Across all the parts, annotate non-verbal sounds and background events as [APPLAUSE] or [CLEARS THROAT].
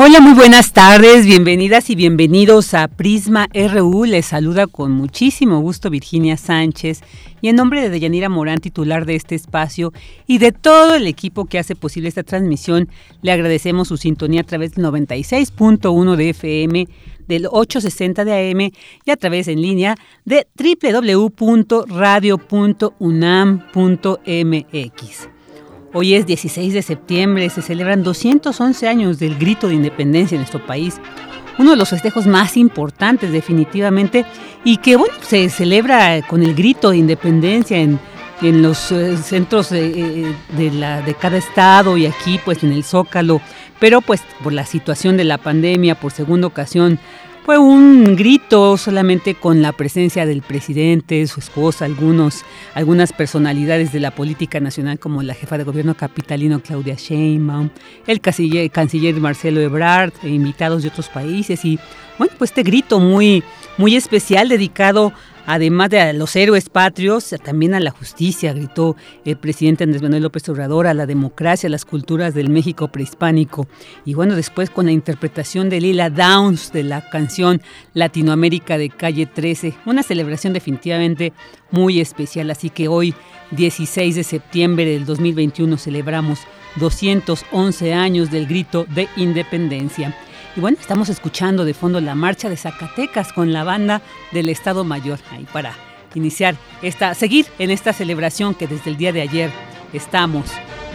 Hola, muy buenas tardes, bienvenidas y bienvenidos a Prisma RU. Les saluda con muchísimo gusto Virginia Sánchez y en nombre de Deyanira Morán, titular de este espacio, y de todo el equipo que hace posible esta transmisión, le agradecemos su sintonía a través del 96.1 de FM, del 860 de AM y a través en línea de www.radio.unam.mx. Hoy es 16 de septiembre, se celebran 211 años del grito de independencia en nuestro país, uno de los festejos más importantes definitivamente y que bueno, se celebra con el grito de independencia en, los eh, centros de, de, la, de cada estado y aquí pues en el Zócalo, pero pues por la situación de la pandemia, por segunda ocasión fue un grito solamente con la presencia del presidente, su esposa, algunos, algunas personalidades de la política nacional como la jefa de gobierno capitalino Claudia Sheinbaum, el canciller, canciller Marcelo Ebrard, e invitados de otros países. Y bueno, pues este grito muy, muy especial dedicado Además de a los héroes patrios, también a la justicia, gritó el presidente Andrés Manuel López Obrador, a la democracia, a las culturas del México prehispánico. Y bueno, después con la interpretación de Lila Downs de la canción Latinoamérica de Calle 13, una celebración definitivamente muy especial. Así que hoy, 16 de septiembre del 2021, celebramos 211 años del grito de independencia. Y bueno, estamos escuchando de fondo la marcha de Zacatecas con la banda del Estado Mayor, ahí para iniciar esta, seguir en esta celebración que desde el día de ayer estamos,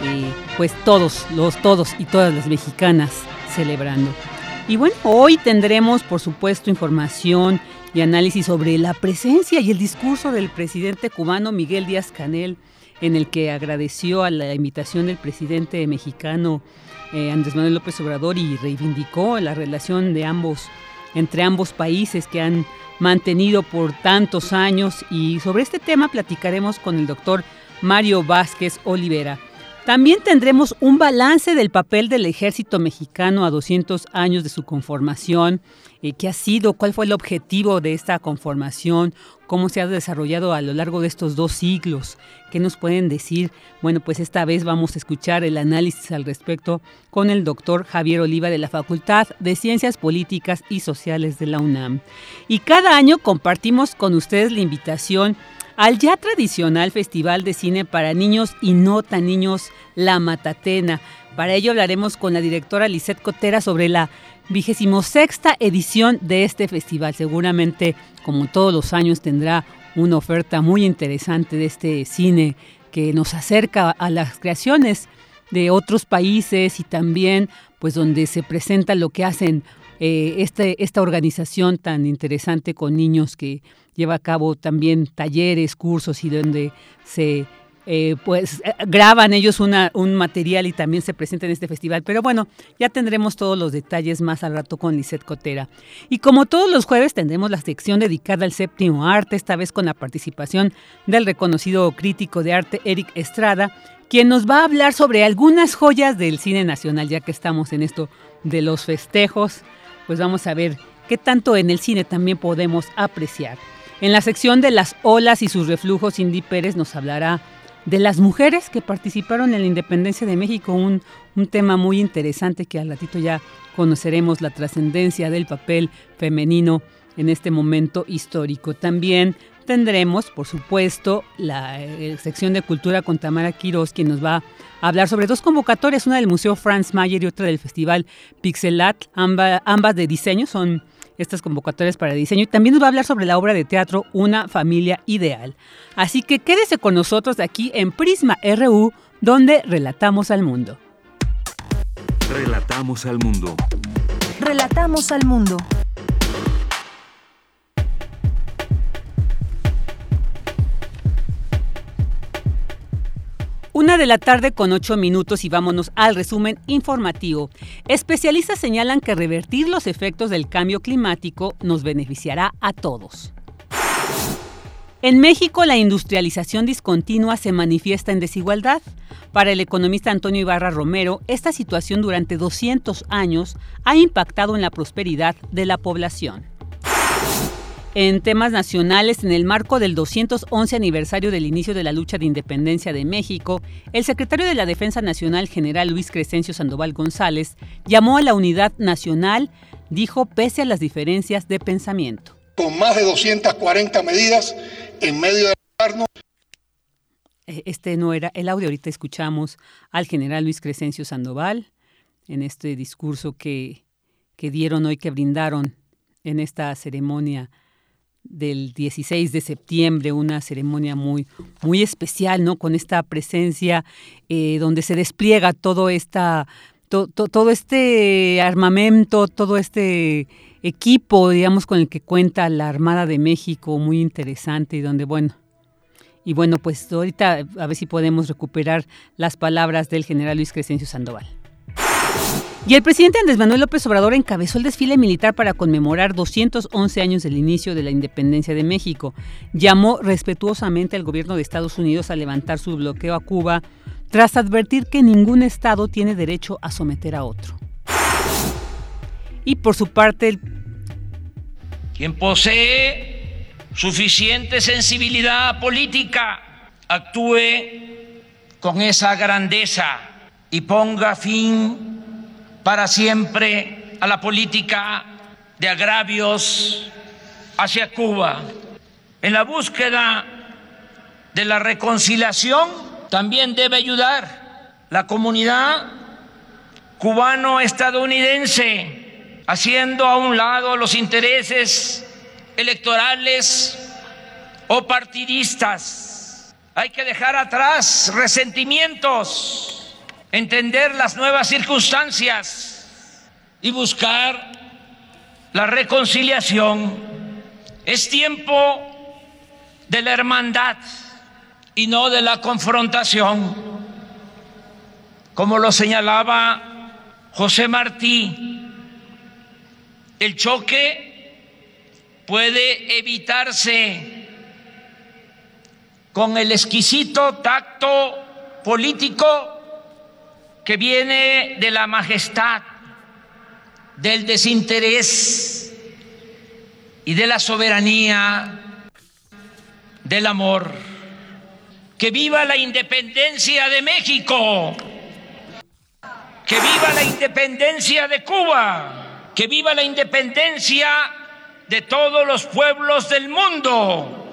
eh, pues todos, los todos y todas las mexicanas celebrando. Y bueno, hoy tendremos, por supuesto, información y análisis sobre la presencia y el discurso del presidente cubano Miguel Díaz Canel, en el que agradeció a la invitación del presidente mexicano eh, Andrés Manuel López Obrador y reivindicó la relación de ambos, entre ambos países que han mantenido por tantos años y sobre este tema platicaremos con el doctor Mario Vázquez Olivera. También tendremos un balance del papel del ejército mexicano a 200 años de su conformación, qué ha sido, cuál fue el objetivo de esta conformación, cómo se ha desarrollado a lo largo de estos dos siglos. ¿Qué nos pueden decir? Bueno, pues esta vez vamos a escuchar el análisis al respecto con el doctor Javier Oliva de la Facultad de Ciencias Políticas y Sociales de la UNAM. Y cada año compartimos con ustedes la invitación al ya tradicional Festival de Cine para Niños y No Tan Niños La Matatena. Para ello hablaremos con la directora Lisette Cotera sobre la vigésimo sexta edición de este festival. Seguramente, como todos los años, tendrá una oferta muy interesante de este cine que nos acerca a las creaciones de otros países y también pues donde se presenta lo que hacen eh, este, esta organización tan interesante con niños que lleva a cabo también talleres, cursos y donde se eh, pues eh, graban ellos un material y también se presenta en este festival. Pero bueno, ya tendremos todos los detalles más al rato con Lisette Cotera. Y como todos los jueves tendremos la sección dedicada al séptimo arte, esta vez con la participación del reconocido crítico de arte Eric Estrada, quien nos va a hablar sobre algunas joyas del cine nacional, ya que estamos en esto de los festejos, pues vamos a ver qué tanto en el cine también podemos apreciar. En la sección de las olas y sus reflujos, Cindy Pérez nos hablará de las mujeres que participaron en la independencia de México, un, tema muy interesante que al ratito ya conoceremos la trascendencia del papel femenino en este momento histórico. También tendremos, por supuesto, la eh, sección de cultura con Tamara Quiroz, quien nos va a hablar sobre dos convocatorias, una del Museo Franz Mayer y otra del Festival Pixelat, ambas de diseño, son estas convocatorias para diseño y también nos va a hablar sobre la obra de teatro Una familia ideal. Así que quédese con nosotros aquí en Prisma RU, donde relatamos al mundo. Relatamos al mundo. Relatamos al mundo. Una de la tarde con ocho minutos y vámonos al resumen informativo. Especialistas señalan que revertir los efectos del cambio climático nos beneficiará a todos. En México la industrialización discontinua se manifiesta en desigualdad. Para el economista Antonio Ibarra Romero, esta situación durante 200 años ha impactado en la prosperidad de la población. En temas nacionales, en el marco del 211 aniversario del inicio de la lucha de independencia de México, el secretario de la Defensa Nacional, general Luis Crescencio Sandoval González, llamó a la unidad nacional, dijo, pese a las diferencias de pensamiento. Con más de 240 medidas en medio de eh, este no era el audio, ahorita escuchamos al general Luis Crescencio Sandoval en este discurso que, que dieron hoy, que brindaron en esta ceremonia del 16 de septiembre, una ceremonia muy, muy especial, ¿no? Con esta presencia eh, donde se despliega todo esta, todo este armamento, todo este equipo, digamos, con el que cuenta la Armada de México, muy interesante y donde, bueno, y bueno, pues ahorita a ver si podemos recuperar las palabras del general Luis Crescencio Sandoval. Y el presidente Andrés Manuel López Obrador encabezó el desfile militar para conmemorar 211 años del inicio de la independencia de México. Llamó respetuosamente al gobierno de Estados Unidos a levantar su bloqueo a Cuba tras advertir que ningún Estado tiene derecho a someter a otro. Y por su parte, quien posee suficiente sensibilidad política actúe con esa grandeza y ponga fin para siempre a la política de agravios hacia Cuba. En la búsqueda de la reconciliación también debe ayudar la comunidad cubano-estadounidense, haciendo a un lado los intereses electorales o partidistas. Hay que dejar atrás resentimientos entender las nuevas circunstancias y buscar la reconciliación. Es tiempo de la hermandad y no de la confrontación. Como lo señalaba José Martí, el choque puede evitarse con el exquisito tacto político que viene de la majestad, del desinterés y de la soberanía, del amor. Que viva la independencia de México, que viva la independencia de Cuba, que viva la independencia de todos los pueblos del mundo.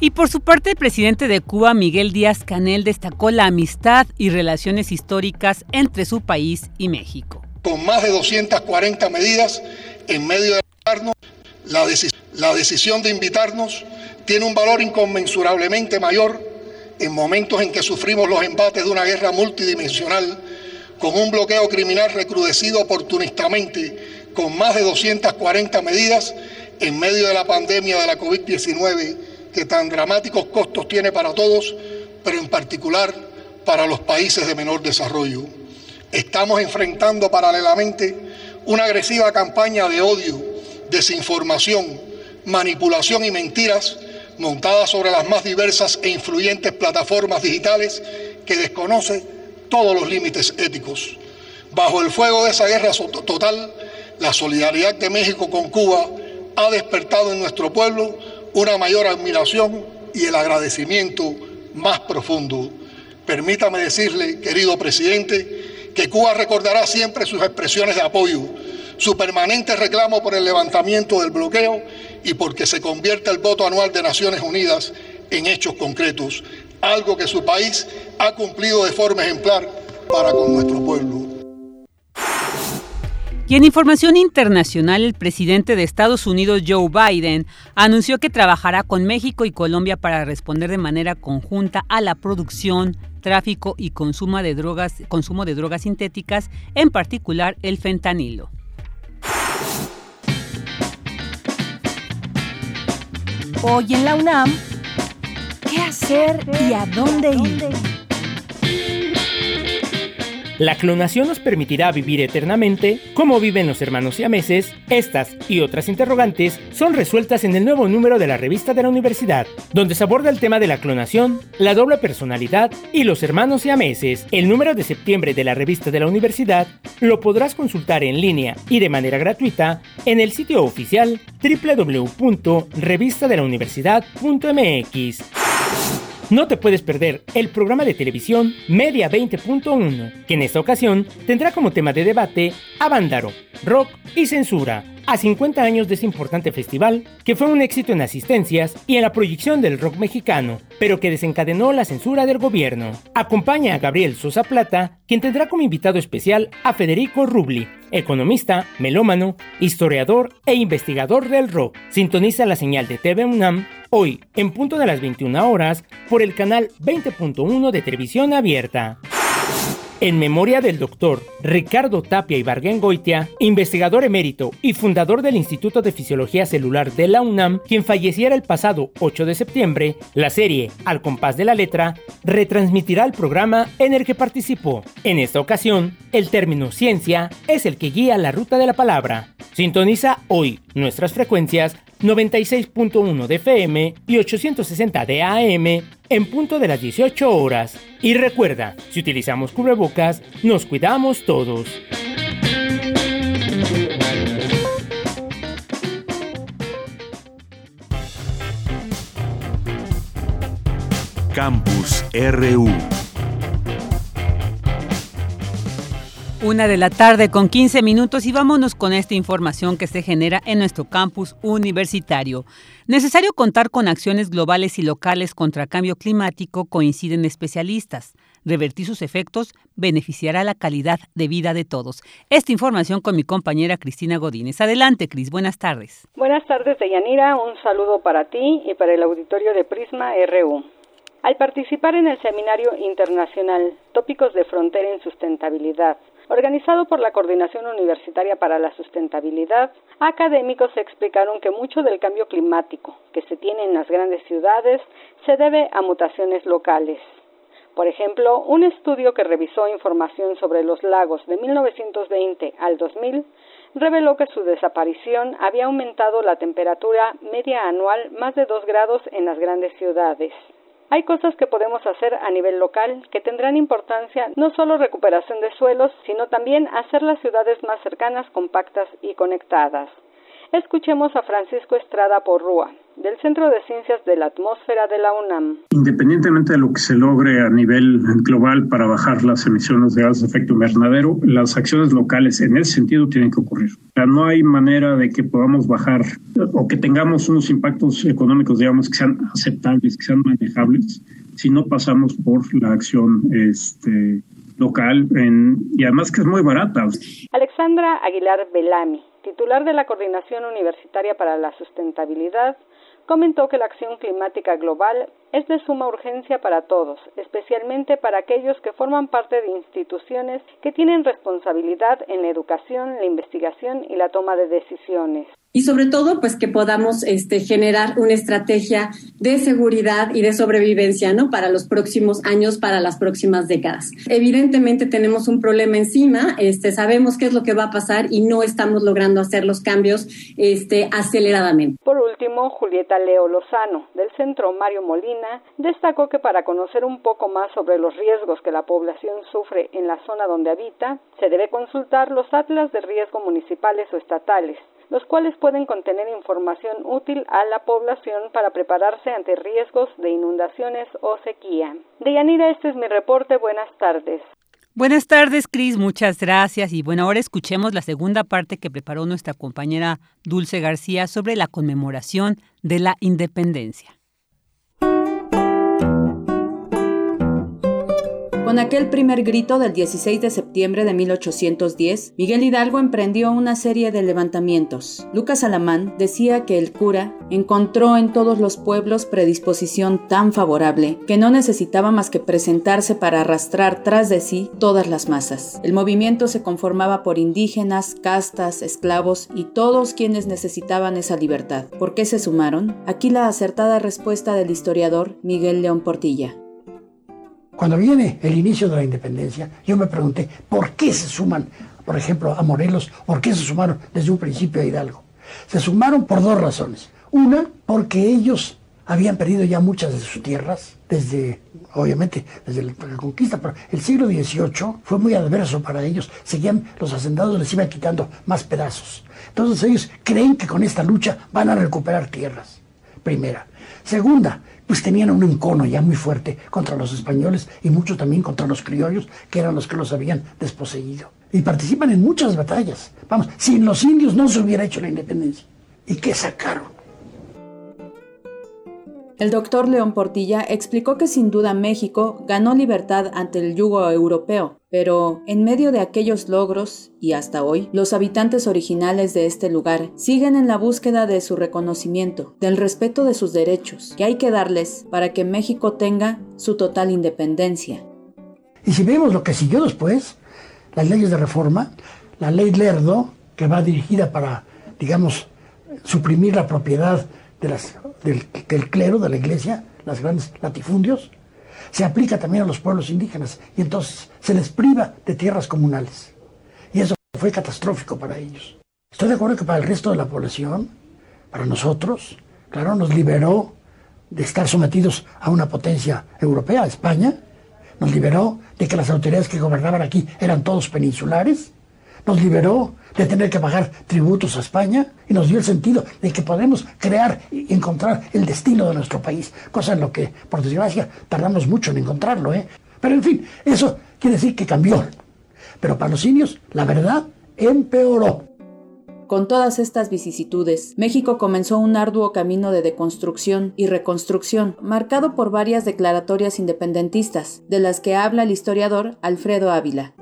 Y por su parte, el presidente de Cuba, Miguel Díaz Canel, destacó la amistad y relaciones históricas entre su país y México. Con más de 240 medidas en medio de la, la decisión de invitarnos tiene un valor inconmensurablemente mayor en momentos en que sufrimos los embates de una guerra multidimensional con un bloqueo criminal recrudecido oportunistamente con más de 240 medidas en medio de la pandemia de la COVID-19 que tan dramáticos costos tiene para todos, pero en particular para los países de menor desarrollo. Estamos enfrentando paralelamente una agresiva campaña de odio, desinformación, manipulación y mentiras montada sobre las más diversas e influyentes plataformas digitales que desconoce todos los límites éticos. Bajo el fuego de esa guerra total, la solidaridad de México con Cuba ha despertado en nuestro pueblo una mayor admiración y el agradecimiento más profundo. Permítame decirle, querido presidente, que Cuba recordará siempre sus expresiones de apoyo, su permanente reclamo por el levantamiento del bloqueo y porque se convierta el voto anual de Naciones Unidas en hechos concretos, algo que su país ha cumplido de forma ejemplar para con nuestro pueblo. Y en información internacional, el presidente de Estados Unidos, Joe Biden, anunció que trabajará con México y Colombia para responder de manera conjunta a la producción, tráfico y consumo de drogas, consumo de drogas sintéticas, en particular el fentanilo. Hoy en la UNAM, ¿qué hacer y a dónde ir? La clonación nos permitirá vivir eternamente como viven los hermanos siameses. Estas y otras interrogantes son resueltas en el nuevo número de la revista de la universidad, donde se aborda el tema de la clonación, la doble personalidad y los hermanos siameses. El número de septiembre de la revista de la universidad lo podrás consultar en línea y de manera gratuita en el sitio oficial www.revistadelauniversidad.mx. No te puedes perder el programa de televisión Media 20.1, que en esta ocasión tendrá como tema de debate Avándaro, rock y censura a 50 años de ese importante festival, que fue un éxito en asistencias y en la proyección del rock mexicano, pero que desencadenó la censura del gobierno. Acompaña a Gabriel Sosa Plata, quien tendrá como invitado especial a Federico Rubli, economista, melómano, historiador e investigador del rock. Sintoniza la señal de TV UNAM hoy, en punto de las 21 horas, por el canal 20.1 de televisión abierta en memoria del doctor Ricardo Tapia Ibargüen Goitia, investigador emérito y fundador del Instituto de Fisiología Celular de la UNAM, quien falleciera el pasado 8 de septiembre, la serie Al compás de la letra retransmitirá el programa en el que participó. En esta ocasión, el término ciencia es el que guía la ruta de la palabra. Sintoniza hoy nuestras frecuencias 96.1 de FM y 860 de AM en punto de las 18 horas. Y recuerda, si utilizamos cubrebocas, nos cuidamos todos. Campus RU Una de la tarde con 15 minutos y vámonos con esta información que se genera en nuestro campus universitario. Necesario contar con acciones globales y locales contra cambio climático, coinciden especialistas. Revertir sus efectos beneficiará la calidad de vida de todos. Esta información con mi compañera Cristina Godínez. Adelante, Cris. Buenas tardes. Buenas tardes, Deyanira. Un saludo para ti y para el auditorio de Prisma RU. Al participar en el Seminario Internacional Tópicos de Frontera en Sustentabilidad, Organizado por la Coordinación Universitaria para la Sustentabilidad, académicos explicaron que mucho del cambio climático que se tiene en las grandes ciudades se debe a mutaciones locales. Por ejemplo, un estudio que revisó información sobre los lagos de 1920 al 2000 reveló que su desaparición había aumentado la temperatura media anual más de 2 grados en las grandes ciudades. Hay cosas que podemos hacer a nivel local que tendrán importancia no solo recuperación de suelos, sino también hacer las ciudades más cercanas, compactas y conectadas. Escuchemos a Francisco Estrada Porrúa, del Centro de Ciencias de la Atmósfera de la UNAM. Independientemente de lo que se logre a nivel global para bajar las emisiones de gases de efecto invernadero, las acciones locales en ese sentido tienen que ocurrir. O sea, no hay manera de que podamos bajar o que tengamos unos impactos económicos, digamos, que sean aceptables, que sean manejables, si no pasamos por la acción este, local y además que es muy barata. Alexandra Aguilar Belami titular de la Coordinación Universitaria para la Sustentabilidad, comentó que la acción climática global es de suma urgencia para todos, especialmente para aquellos que forman parte de instituciones que tienen responsabilidad en la educación, la investigación y la toma de decisiones y sobre todo pues que podamos este, generar una estrategia de seguridad y de sobrevivencia ¿no? para los próximos años, para las próximas décadas. Evidentemente tenemos un problema encima, este, sabemos qué es lo que va a pasar y no estamos logrando hacer los cambios este, aceleradamente. Por último, Julieta Leo Lozano, del Centro Mario Molina, destacó que para conocer un poco más sobre los riesgos que la población sufre en la zona donde habita, se debe consultar los atlas de riesgo municipales o estatales los cuales pueden contener información útil a la población para prepararse ante riesgos de inundaciones o sequía. Deyanira, este es mi reporte. Buenas tardes. Buenas tardes, Cris. Muchas gracias. Y bueno, ahora escuchemos la segunda parte que preparó nuestra compañera Dulce García sobre la conmemoración de la independencia. Con aquel primer grito del 16 de septiembre de 1810, Miguel Hidalgo emprendió una serie de levantamientos. Lucas Alamán decía que el cura encontró en todos los pueblos predisposición tan favorable que no necesitaba más que presentarse para arrastrar tras de sí todas las masas. El movimiento se conformaba por indígenas, castas, esclavos y todos quienes necesitaban esa libertad. ¿Por qué se sumaron? Aquí la acertada respuesta del historiador Miguel León Portilla. Cuando viene el inicio de la independencia, yo me pregunté, ¿por qué se suman, por ejemplo, a Morelos? ¿Por qué se sumaron desde un principio a Hidalgo? Se sumaron por dos razones. Una, porque ellos habían perdido ya muchas de sus tierras, desde, obviamente, desde la conquista, pero el siglo XVIII fue muy adverso para ellos. Seguían, los hacendados les iban quitando más pedazos. Entonces ellos creen que con esta lucha van a recuperar tierras, primera. Segunda, pues tenían un encono ya muy fuerte contra los españoles y mucho también contra los criollos, que eran los que los habían desposeído. Y participan en muchas batallas. Vamos, sin los indios no se hubiera hecho la independencia. ¿Y qué sacaron? El doctor León Portilla explicó que sin duda México ganó libertad ante el yugo europeo, pero en medio de aquellos logros, y hasta hoy, los habitantes originales de este lugar siguen en la búsqueda de su reconocimiento, del respeto de sus derechos, que hay que darles para que México tenga su total independencia. Y si vemos lo que siguió después, las leyes de reforma, la ley Lerdo, que va dirigida para, digamos, suprimir la propiedad de las, del, clero, de la iglesia, las grandes latifundios, se aplica también a los pueblos indígenas y entonces se les priva de tierras comunales. Y eso fue catastrófico para ellos. Estoy de acuerdo que para el resto de la población, para nosotros, claro, nos liberó de estar sometidos a una potencia europea, España, nos liberó de que las autoridades que gobernaban aquí eran todos peninsulares, nos liberó de tener que pagar tributos a España y nos dio el sentido de que podemos crear y encontrar el destino de nuestro país, cosa en lo que, por desgracia, tardamos mucho en encontrarlo. ¿eh? Pero en fin, eso quiere decir que cambió. Pero para los indios, la verdad empeoró. Con todas estas vicisitudes, México comenzó un arduo camino de deconstrucción y reconstrucción, marcado por varias declaratorias independentistas, de las que habla el historiador Alfredo Ávila.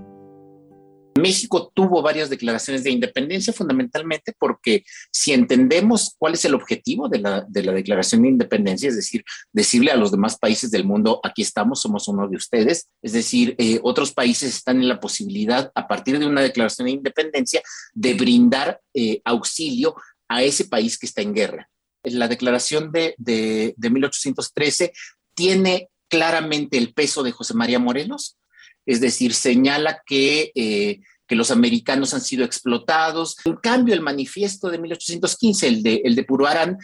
México tuvo varias declaraciones de independencia fundamentalmente porque si entendemos cuál es el objetivo de la, declaración de independencia, es decir, decirle a los demás países del mundo, aquí estamos, somos uno de ustedes, es decir, eh, otros países están en la posibilidad, a partir de una declaración de independencia, de brindar eh, auxilio a ese país que está en guerra. La declaración de, de, 1813 tiene claramente el peso de José María Morelos, es decir, señala que, eh, que los americanos han sido explotados. En cambio, el manifiesto de 1815, el de, el de Puruarán,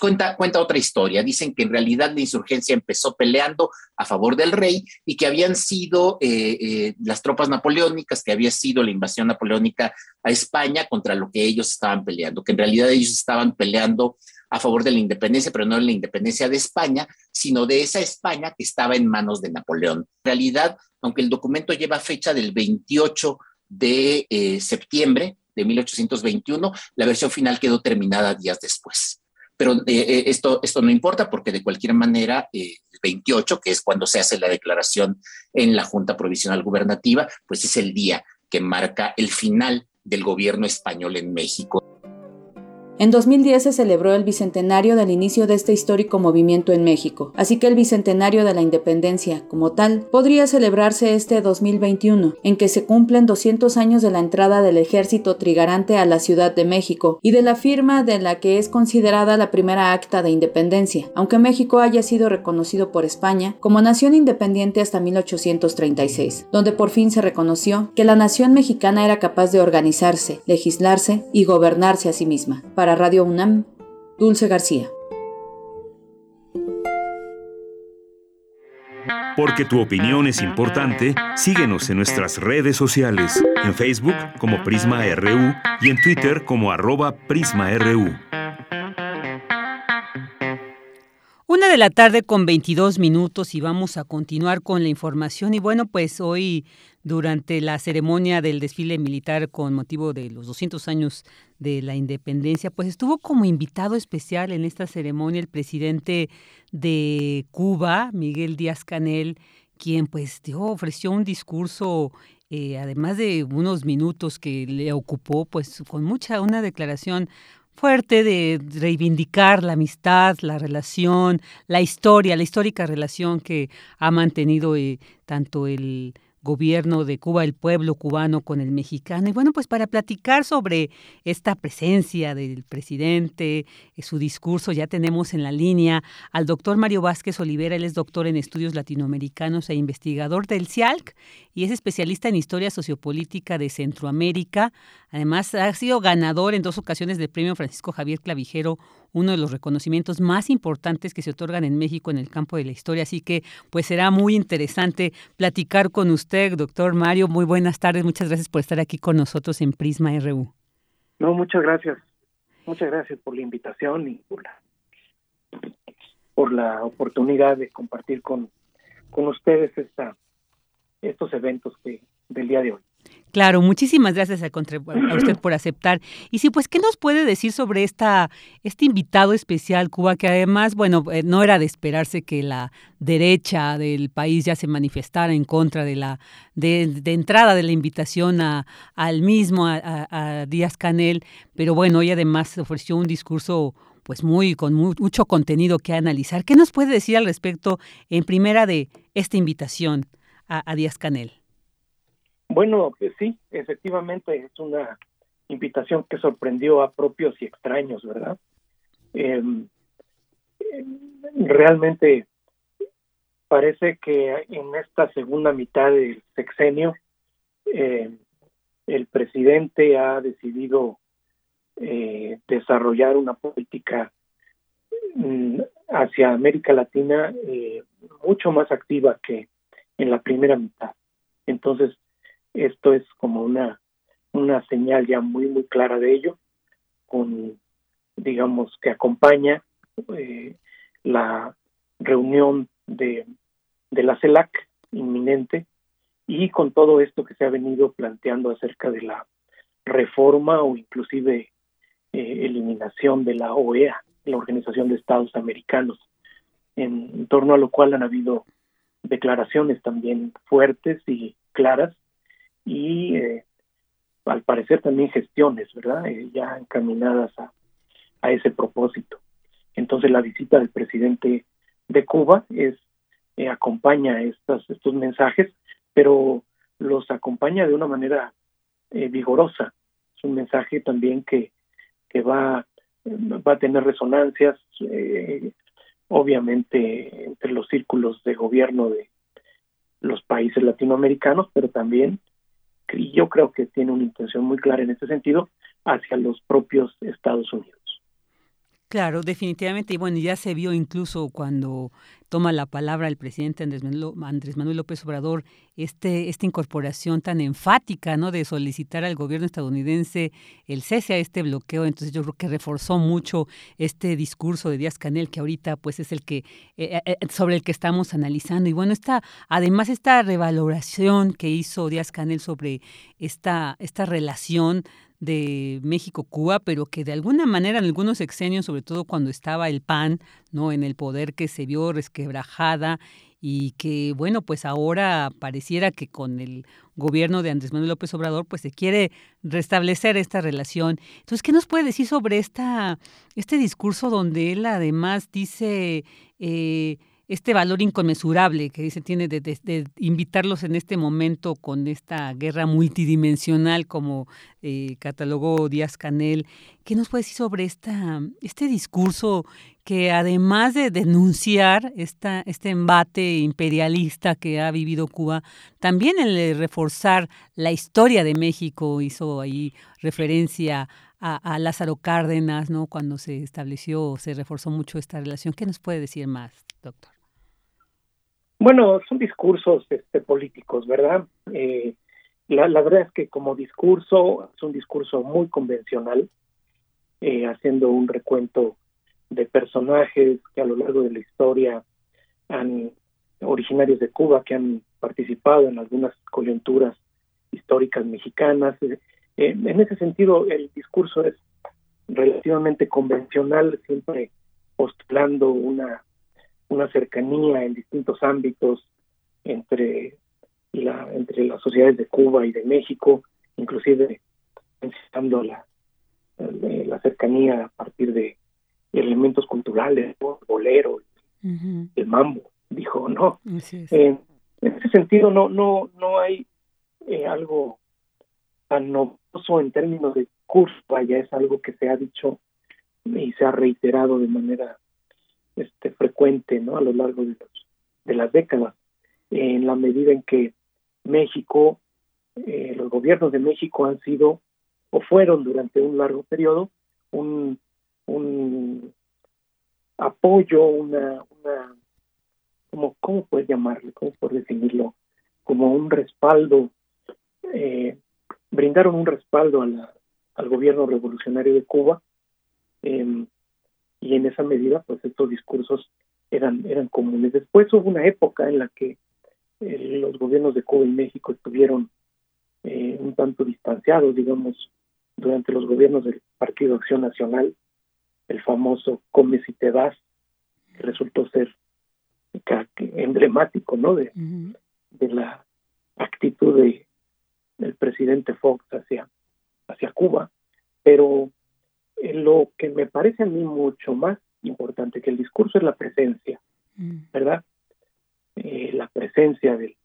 cuenta, cuenta otra historia. Dicen que en realidad la insurgencia empezó peleando a favor del rey y que habían sido eh, eh, las tropas napoleónicas, que había sido la invasión napoleónica a España contra lo que ellos estaban peleando, que en realidad ellos estaban peleando a favor de la independencia, pero no de la independencia de España, sino de esa España que estaba en manos de Napoleón. En realidad, aunque el documento lleva fecha del 28 de eh, septiembre de 1821, la versión final quedó terminada días después. Pero eh, eh, esto, esto no importa porque de cualquier manera, el 28, que es cuando se hace la declaración en la Junta Provisional Gubernativa, pues es el día que marca el final del gobierno español en México. En 2010 se celebró el bicentenario del inicio de este histórico movimiento en México, así que el bicentenario de la independencia, como tal, podría celebrarse este 2021, en que se cumplen 200 años de la entrada del ejército trigarante a la Ciudad de México y de la firma de la que es considerada la primera acta de independencia, aunque México haya sido reconocido por España como nación independiente hasta 1836, donde por fin se reconoció que la nación mexicana era capaz de organizarse, legislarse y gobernarse a sí misma. Radio UNAM, Dulce García. Porque tu opinión es importante, síguenos en nuestras redes sociales, en Facebook como Prisma RU y en Twitter como arroba PrismaRU. Una de la tarde con 22 minutos y vamos a continuar con la información. Y bueno, pues hoy durante la ceremonia del desfile militar con motivo de los 200 años de la independencia, pues estuvo como invitado especial en esta ceremonia el presidente de Cuba, Miguel Díaz Canel, quien pues dio, ofreció un discurso eh, además de unos minutos que le ocupó, pues con mucha, una declaración fuerte de reivindicar la amistad, la relación, la historia, la histórica relación que ha mantenido eh, tanto el gobierno de Cuba, el pueblo cubano con el mexicano. Y bueno, pues para platicar sobre esta presencia del presidente, eh, su discurso, ya tenemos en la línea al doctor Mario Vázquez Olivera, él es doctor en estudios latinoamericanos e investigador del CIALC y es especialista en historia sociopolítica de Centroamérica. Además, ha sido ganador en dos ocasiones del premio Francisco Javier Clavijero, uno de los reconocimientos más importantes que se otorgan en México en el campo de la historia. Así que, pues será muy interesante platicar con usted, doctor Mario. Muy buenas tardes. Muchas gracias por estar aquí con nosotros en Prisma RU. No, muchas gracias. Muchas gracias por la invitación y por la, por la oportunidad de compartir con, con ustedes esta, estos eventos del día de hoy. Claro, muchísimas gracias a, [CLEARS THROAT] usted por aceptar. Y sí, pues, ¿qué nos puede decir sobre esta, este invitado especial, Cuba, que además, bueno, eh, no era de esperarse que la derecha del país ya se manifestara en contra de la de, entrada de la invitación a, al mismo, a, Díaz Canel, pero bueno, y además ofreció un discurso pues muy con mucho contenido que analizar. ¿Qué nos puede decir al respecto en primera de esta invitación a Díaz Canel? Bueno, pues sí, efectivamente es una invitación que sorprendió a propios y extraños, ¿verdad? Em, realmente parece que en esta segunda mitad del sexenio em, el presidente ha decidido eh, desarrollar una política mm, hacia América Latina eh, mucho más activa que en la primera mitad. Entonces, esto es como una, una señal ya muy, muy clara de ello, con, digamos, que acompaña eh, la reunión de, de la CELAC inminente y con todo esto que se ha venido planteando acerca de la reforma o inclusive eh, eliminación de la OEA, la Organización de Estados Americanos, en torno a lo cual han habido declaraciones también fuertes y claras y eh, al parecer también gestiones, ¿verdad? Eh, ya encaminadas a, a ese propósito. Entonces la visita del presidente de Cuba es eh, acompaña estas, estos mensajes, pero los acompaña de una manera vigorosa. Es un mensaje también que, que va, va a tener resonancias, obviamente, entre los círculos de gobierno de los países latinoamericanos, pero también y yo creo que tiene una intención muy clara en ese sentido hacia los propios Estados Unidos. Claro, definitivamente. Y bueno, ya se vio incluso cuando toma la palabra el presidente Andrés Manuel, López Obrador, este, esta incorporación tan enfática, ¿no? De solicitar al gobierno estadounidense el cese a este bloqueo. Entonces yo creo que reforzó mucho este discurso de Díaz Canel, que ahorita pues es el que, eh, eh, sobre el que estamos analizando. Y bueno, esta, además esta revaloración que hizo Díaz Canel sobre esta, esta relación de México-Cuba, pero que de alguna manera en algunos exenios, sobre todo cuando estaba el PAN, ¿no? En el poder que se vio resquebrajada y que, bueno, pues ahora pareciera que con el gobierno de Andrés Manuel López Obrador, pues se quiere restablecer esta relación. Entonces, ¿qué nos puede decir sobre esta, este discurso donde él además dice... Eh, este valor inconmensurable que se tiene de, invitarlos en este momento con esta guerra multidimensional como eh, catalogó Díaz Canel. ¿Qué nos puede decir sobre esta, este discurso que además de denunciar esta, este embate imperialista que ha vivido Cuba, también el reforzar la historia de México hizo ahí referencia a, a, Lázaro Cárdenas, ¿no? Cuando se estableció, se reforzó mucho esta relación. ¿Qué nos puede decir más, doctor? Bueno, son discursos este, políticos, ¿verdad? Eh, la, verdad es que como discurso es un discurso muy convencional, eh, haciendo un recuento de personajes que a lo largo de la historia han originarios de Cuba que han participado en algunas coyunturas históricas mexicanas. Eh, en ese sentido, el discurso es relativamente convencional, siempre postulando una una cercanía en distintos ámbitos entre la, entre las sociedades de Cuba y de México, inclusive necesitando la, la cercanía a partir de elementos culturales, el bolero, el mambo, dijo, no. en ese sentido no, no, no hay eh, algo tan novedoso en términos de curso, vaya, es algo que se ha dicho y se ha reiterado de manera este, frecuente ¿no? a lo largo de, de las décadas, en la medida en que México, eh, los gobiernos de México han sido o fueron durante un largo periodo un, un apoyo, una, una como, ¿cómo puedes llamarlo? ¿Cómo puedes definirlo? Como un respaldo, eh, brindaron un respaldo al gobierno revolucionario de Cuba em, y en esa medida pues estos discursos eran, eran comunes. Después hubo una época en la que eh, los gobiernos de Cuba y México estuvieron eh, un tanto distanciados, digamos, durante los gobiernos del Partido Acción Nacional, el famoso Come si te vas, que resultó ser emblemático, ¿no? De, de la actitud de del presidente Fox hacia hacia Cuba, pero lo que me parece a mí mucho más importante que el discurso es la presencia, mm. ¿verdad? Eh, la presencia del,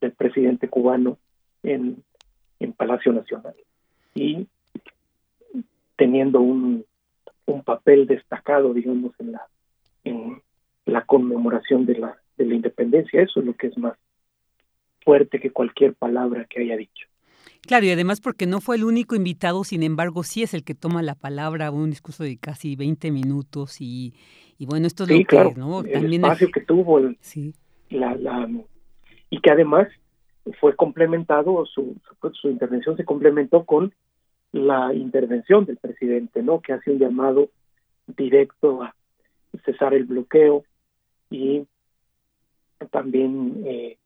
del presidente cubano en, en Palacio Nacional y teniendo un, un papel destacado, digamos, en la en la conmemoración de la de la independencia. Eso es lo que es más fuerte que cualquier palabra que haya dicho. Claro, y además porque no fue el único invitado, sin embargo, sí es el que toma la palabra, un discurso de casi 20 minutos y, y bueno, esto es lo que, ¿no? El espacio que tuvo, sí. la, la, y que además fue complementado, su, su, intervención se complementó con la intervención del presidente, ¿no? Que hace un llamado directo a cesar el bloqueo y también eh,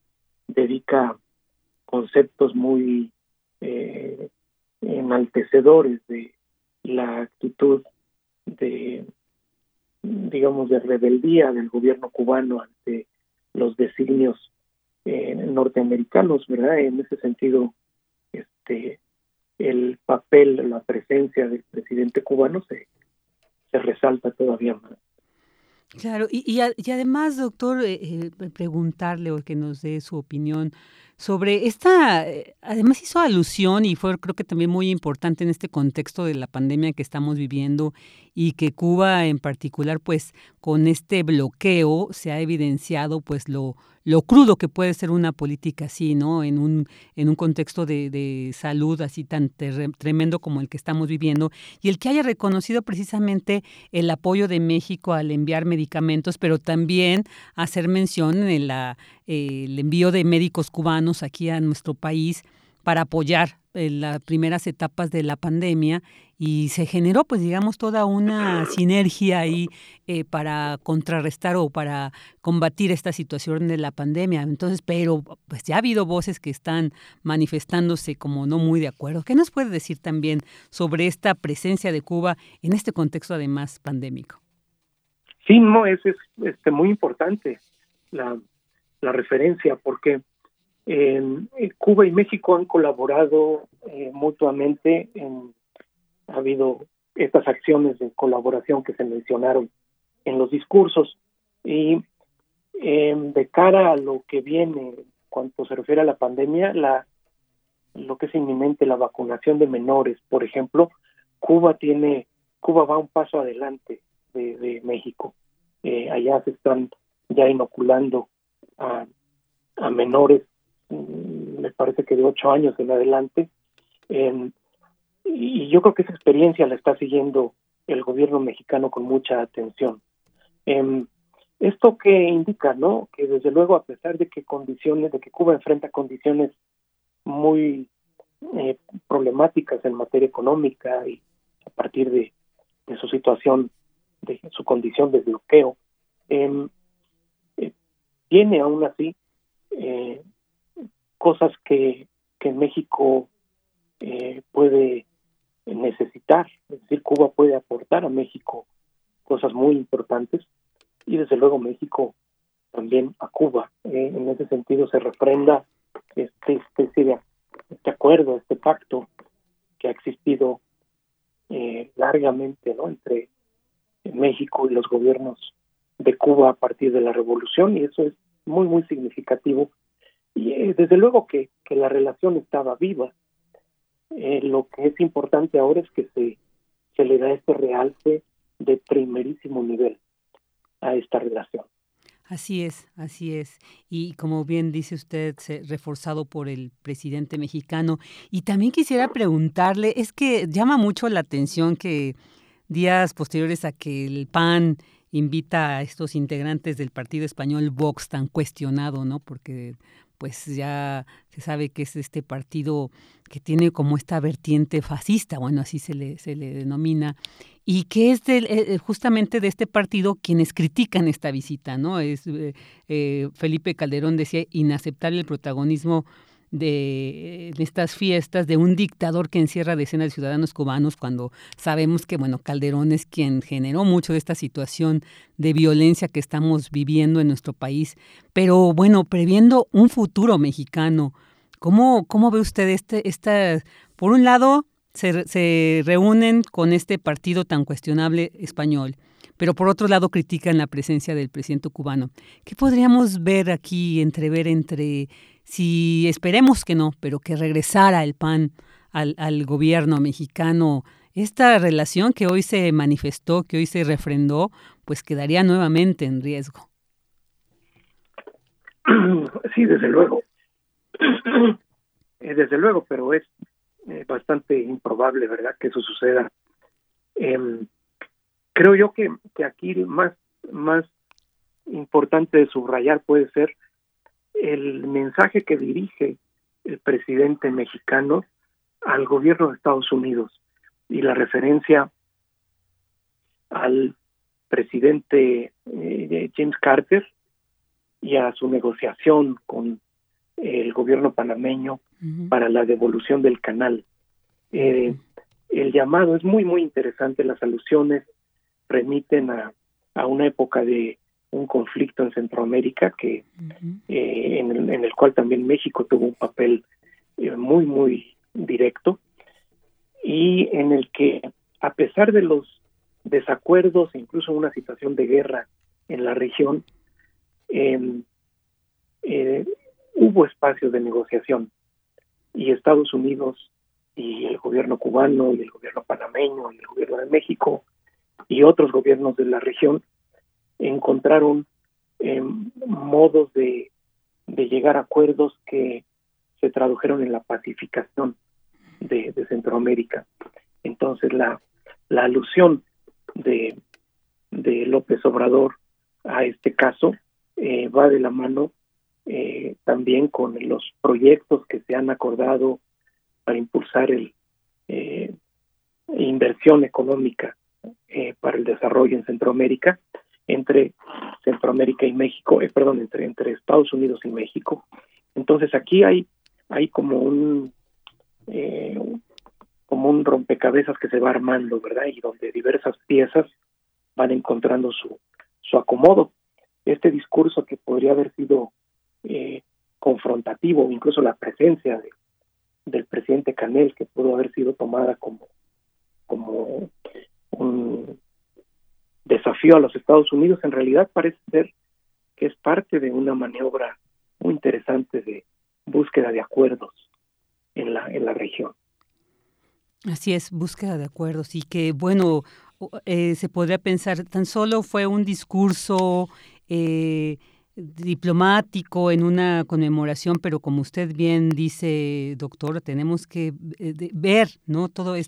dedica conceptos muy eh, enaltecedores de la actitud de digamos de rebeldía del gobierno cubano ante los designios eh, norteamericanos verdad en ese sentido este el papel la presencia del presidente cubano se se resalta todavía más. Claro, y, y, además, doctor, eh, eh, preguntarle o que nos dé su opinión sobre esta, eh, además hizo alusión y fue creo que también muy importante en este contexto de la pandemia que estamos viviendo y que Cuba en particular pues con este bloqueo se ha evidenciado pues lo, lo crudo que puede ser una política así, ¿no? En un, en un contexto de, de salud así tan tremendo como el que estamos viviendo y el que haya reconocido precisamente el apoyo de México al enviar medicamentos, pero también hacer mención en la, eh, el envío de médicos cubanos aquí a nuestro país para apoyar en las primeras etapas de la pandemia y se generó pues digamos toda una sinergia ahí eh, para contrarrestar o para combatir esta situación de la pandemia. Entonces pero pues ya ha habido voces que están manifestándose como no muy de acuerdo. ¿qué nos puede decir también sobre esta presencia de Cuba en este contexto además pandémico? Sí, no, es, es este, muy importante. La, la referencia porque en Cuba y México han colaborado eh, mutuamente, en, ha habido estas acciones de colaboración que se mencionaron en los discursos y em, de cara a lo que viene cuanto se refiere a la pandemia, la lo que es inminente la vacunación de menores, por ejemplo, Cuba tiene Cuba va un paso adelante de, México. Eh, allá se están ya inoculando a, a menores Mm, me parece que de ocho años en adelante. y yo creo que esa experiencia la está siguiendo el gobierno mexicano con mucha atención. Em, esto que indica, ¿no? Que desde luego, a pesar de que condiciones, de que Cuba enfrenta condiciones muy eh, problemáticas en materia económica y a partir de, su situación, de su condición de bloqueo, eh, tiene aún así eh, cosas que, que México eh, puede necesitar, es decir, Cuba puede aportar a México cosas muy importantes y desde luego México también a Cuba. Eh, en ese sentido se refrenda este, este, este acuerdo, este pacto que ha existido eh, largamente ¿no? entre México y los gobiernos de Cuba a partir de la revolución y eso es muy muy significativo y eh, desde luego que, que, la relación estaba viva eh, lo que es importante ahora es que se, se le da este realce de primerísimo nivel a esta relación Así es, así es. Y como bien dice usted, reforzado por el presidente mexicano. Y también quisiera preguntarle, es que llama mucho la atención que días posteriores a que el PAN invita a estos integrantes del partido español Vox tan cuestionado, ¿no? Porque pues ya se sabe que es este partido que tiene como esta vertiente fascista, bueno, así se le, se le denomina, y que es eh, eh, justamente de este partido quienes critican esta visita, ¿no? Es eh, Felipe Calderón decía inaceptable el protagonismo de, estas fiestas de un dictador que encierra decenas de ciudadanos cubanos cuando sabemos que bueno Calderón es quien generó mucho de esta situación de violencia que estamos viviendo en nuestro país pero bueno previendo un futuro mexicano cómo cómo ve usted este esta por un lado se, se reúnen con este partido tan cuestionable español pero por otro lado critican la presencia del presidente cubano. ¿Qué podríamos ver aquí, entrever entre si esperemos que no, pero que regresara el PAN al, gobierno mexicano, esta relación que hoy se manifestó, que hoy se refrendó, pues quedaría nuevamente en riesgo. [CLEARS THROAT] Sí, desde luego. [CLEARS THROAT] Eh, desde luego, pero es eh, bastante improbable, ¿verdad?, que eso suceda. Em, creo yo que, que aquí más, más importante de subrayar puede ser el mensaje que dirige el presidente mexicano al gobierno de Estados Unidos y la referencia al presidente eh, James Carter y a su negociación con el gobierno panameño para la devolución del canal. Eh, el llamado es muy, muy interesante, las alusiones remiten a, a una época de un conflicto en Centroamérica que eh, en, el, en, el, cual también México tuvo un papel eh, muy muy directo y en el que a pesar de los desacuerdos e incluso una situación de guerra en la región eh, hubo espacios de negociación y Estados Unidos y el gobierno cubano y el gobierno panameño y el gobierno de México y otros gobiernos de la región encontraron eh, modos de, de, llegar a acuerdos que se tradujeron en la pacificación de, Centroamérica. Entonces la, la alusión de, de, López Obrador a este caso eh, va de la mano eh, también con los proyectos que se han acordado para impulsar el eh, inversión económica eh, para el desarrollo en Centroamérica entre Centroamérica y México, eh, perdón, entre, Estados Unidos y México. Entonces aquí hay, hay como un eh, como un rompecabezas que se va armando, ¿verdad? Y donde diversas piezas van encontrando su, su acomodo. Este discurso que podría haber sido eh, confrontativo, incluso la presencia de, del presidente Canel, que pudo haber sido tomada como, como un, desafío a los Estados Unidos, en realidad parece ser que es parte de una maniobra muy interesante de búsqueda de acuerdos en la, en la región. Así es, búsqueda de acuerdos y que, bueno, eh, se podría pensar, tan solo fue un discurso eh, diplomático en una conmemoración, pero como usted bien dice, doctor, tenemos que eh, ver, ¿no? Todos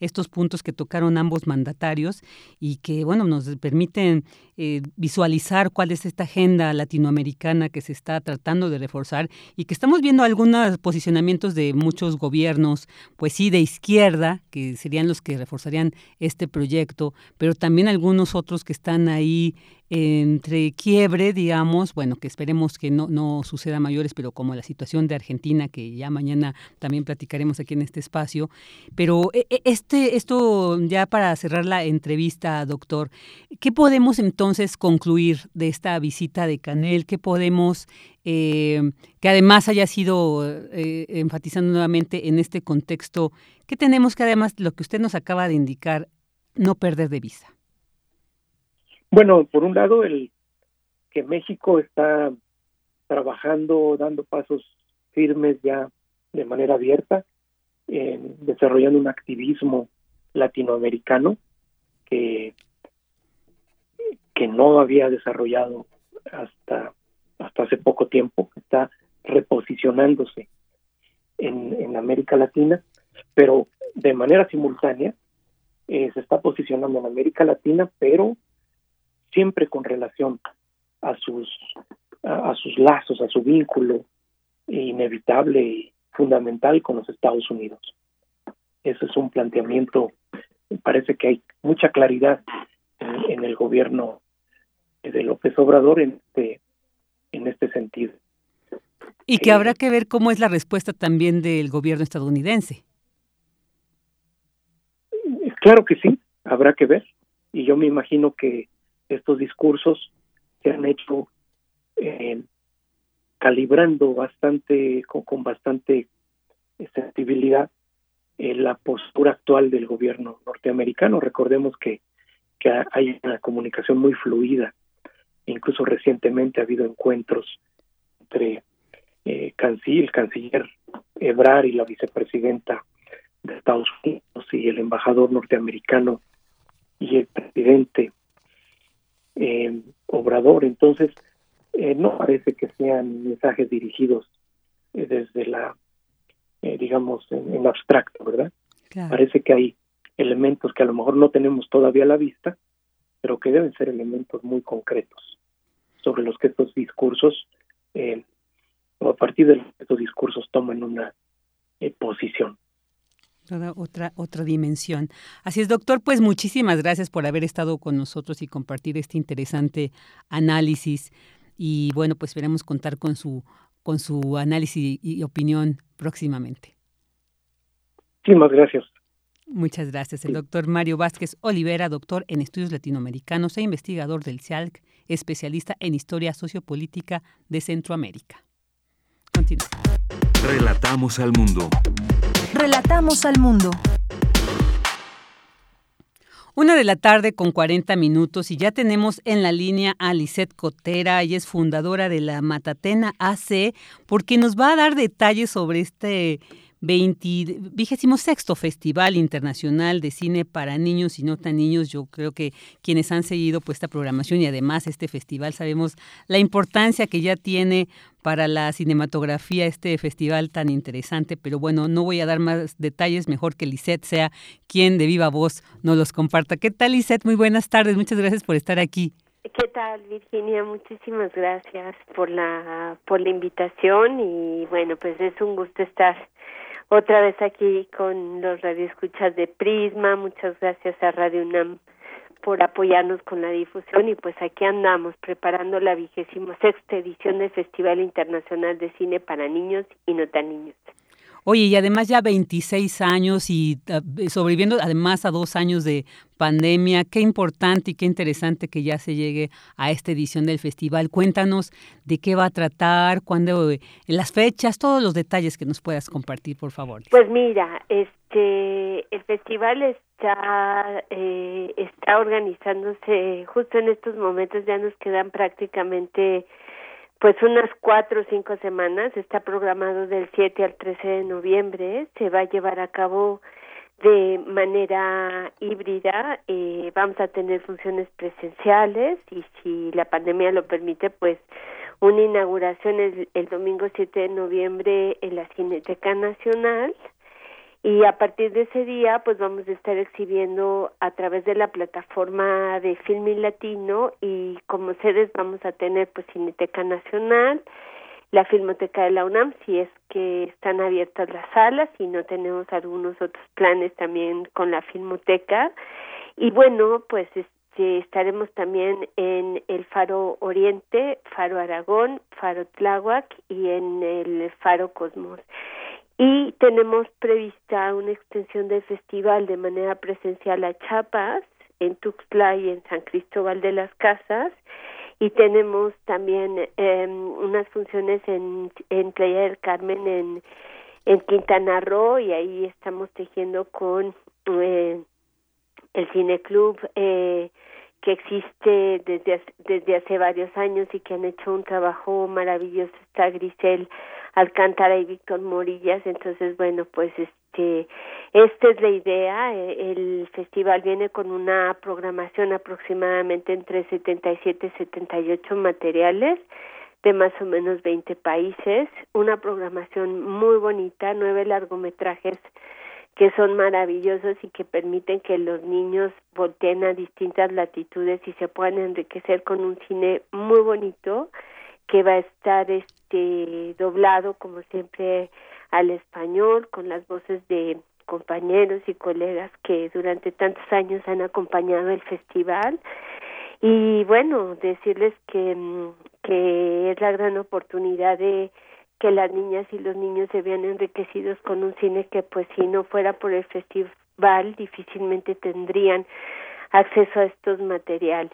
estos puntos que tocaron ambos mandatarios y que, bueno, nos permiten eh, visualizar cuál es esta agenda latinoamericana que se está tratando de reforzar y que estamos viendo algunos posicionamientos de muchos gobiernos, pues sí, de izquierda, que serían los que reforzarían este proyecto, pero también algunos otros que están ahí entre quiebre, digamos, bueno, que esperemos que no, no suceda mayores, pero como la situación de Argentina, que ya mañana también platicaremos aquí en este espacio. Pero e, e, este, esto ya para cerrar la entrevista, doctor, ¿qué podemos entonces concluir de esta visita de Canel? ¿Qué podemos, eh, que además haya sido eh, enfatizando nuevamente en este contexto, qué tenemos que además, lo que usted nos acaba de indicar, no perder de vista? Bueno, por un lado, el que México está trabajando, dando pasos firmes ya de manera abierta, en desarrollando un activismo latinoamericano que, que no había desarrollado hasta, hasta hace poco tiempo, está reposicionándose en, en América Latina, pero de manera simultánea eh, se está posicionando en América Latina, pero siempre con relación a sus a, sus lazos, a su vínculo inevitable y fundamental con los Estados Unidos. Ese es un planteamiento, me parece que hay mucha claridad en, el gobierno de López Obrador en este, en este sentido. Y que habrá que ver cómo es la respuesta también del gobierno estadounidense. Claro que sí, habrá que ver. Y yo me imagino que estos discursos se han hecho eh, calibrando bastante, con, bastante sensibilidad eh, la postura actual del gobierno norteamericano. Recordemos que, que hay una comunicación muy fluida. Incluso recientemente ha habido encuentros entre eh, el canciller Ebrard y la vicepresidenta de Estados Unidos y el embajador norteamericano y el presidente eh, Obrador. Entonces, eh, no parece que sean mensajes dirigidos eh, desde la, eh, digamos, en, abstracto, ¿verdad? Parece que hay elementos que a lo mejor no tenemos todavía a la vista, pero que deben ser elementos muy concretos sobre los que estos discursos, o a partir de estos discursos, toman una posición otra, otra dimensión. Así es, doctor, pues muchísimas gracias por haber estado con nosotros y compartir este interesante análisis. Y bueno, pues esperemos contar con su, con su análisis y opinión próximamente. Muchísimas gracias. Muchas gracias. El doctor Mario Vázquez Olivera, doctor en estudios latinoamericanos e investigador del CIALC, especialista en historia sociopolítica de Centroamérica. Continuamos. Relatamos al mundo. Relatamos al mundo. Una de la tarde con 40 minutos y ya tenemos en la línea a Lisette Cotera, ella es fundadora de la Matatena AC, porque nos va a dar detalles sobre este 26 Festival Internacional de Cine para Niños y No Tan Niños. Yo creo que quienes han seguido pues, esta programación y además este festival sabemos la importancia que ya tiene para la cinematografía este festival tan interesante. Pero bueno, no voy a dar más detalles, mejor que Lisette sea quien de viva voz nos los comparta. ¿Qué tal Lisette? Muy buenas tardes, muchas gracias por estar aquí. ¿Qué tal, Virginia? Muchísimas gracias por la por la invitación y bueno, pues es un gusto estar otra vez aquí con los radioescuchas de Prisma. Muchas gracias a Radio UNAM por apoyarnos con la difusión y pues aquí andamos preparando la vigésima sexta edición del Festival Internacional de Cine para Niños y No Tan Niños. Oye, y además ya 26 años y ah, sobreviviendo además a dos años de pandemia, qué importante y qué interesante que ya se llegue a esta edición del festival. Cuéntanos de qué va a tratar, cuándo, eh, las fechas, todos los detalles que nos puedas compartir, por favor. Pues mira, este, el festival está, eh, está organizándose justo en estos momentos, ya nos quedan prácticamente pues unas cuatro o cinco semanas, está programado del 7 al 13 de noviembre, se va a llevar a cabo de manera híbrida, eh, vamos a tener funciones presenciales y si la pandemia lo permite, pues una inauguración el, el domingo 7 de noviembre en la Cineteca Nacional y a partir de ese día pues vamos a estar exhibiendo a través de la plataforma de Filmin Latino y como sedes vamos a tener pues Cineteca Nacional, la Filmoteca de la UNAM si es que están abiertas las salas y no tenemos algunos otros planes también con la Filmoteca y bueno pues este, estaremos también en el Faro Oriente, Faro Aragón, Faro Tláhuac y en el Faro Cosmos. Y tenemos prevista una extensión del festival de manera presencial a Chiapas, en Tuxtla y en San Cristóbal de las Casas. Y tenemos también eh, unas funciones en, en Playa del Carmen, en, en Quintana Roo, y ahí estamos tejiendo con eh, el Cineclub eh, que existe desde, desde hace varios años y que han hecho un trabajo maravilloso. Está Grisel Alcántara y Víctor Morillas. Entonces, bueno, pues este, esta es la idea. E, el festival viene con una programación aproximadamente entre 77 y 78 materiales de más o menos 20 países, una programación muy bonita, nueve largometrajes que son maravillosos y que permiten que los niños volteen a distintas latitudes y se puedan enriquecer con un cine muy bonito que va a estar este doblado como siempre al español con las voces de compañeros y colegas que durante tantos años han acompañado el festival y bueno decirles que mm, que es la gran oportunidad de que las niñas y los niños se vean enriquecidos con un cine que pues si no fuera por el festival difícilmente tendrían acceso a estos materiales.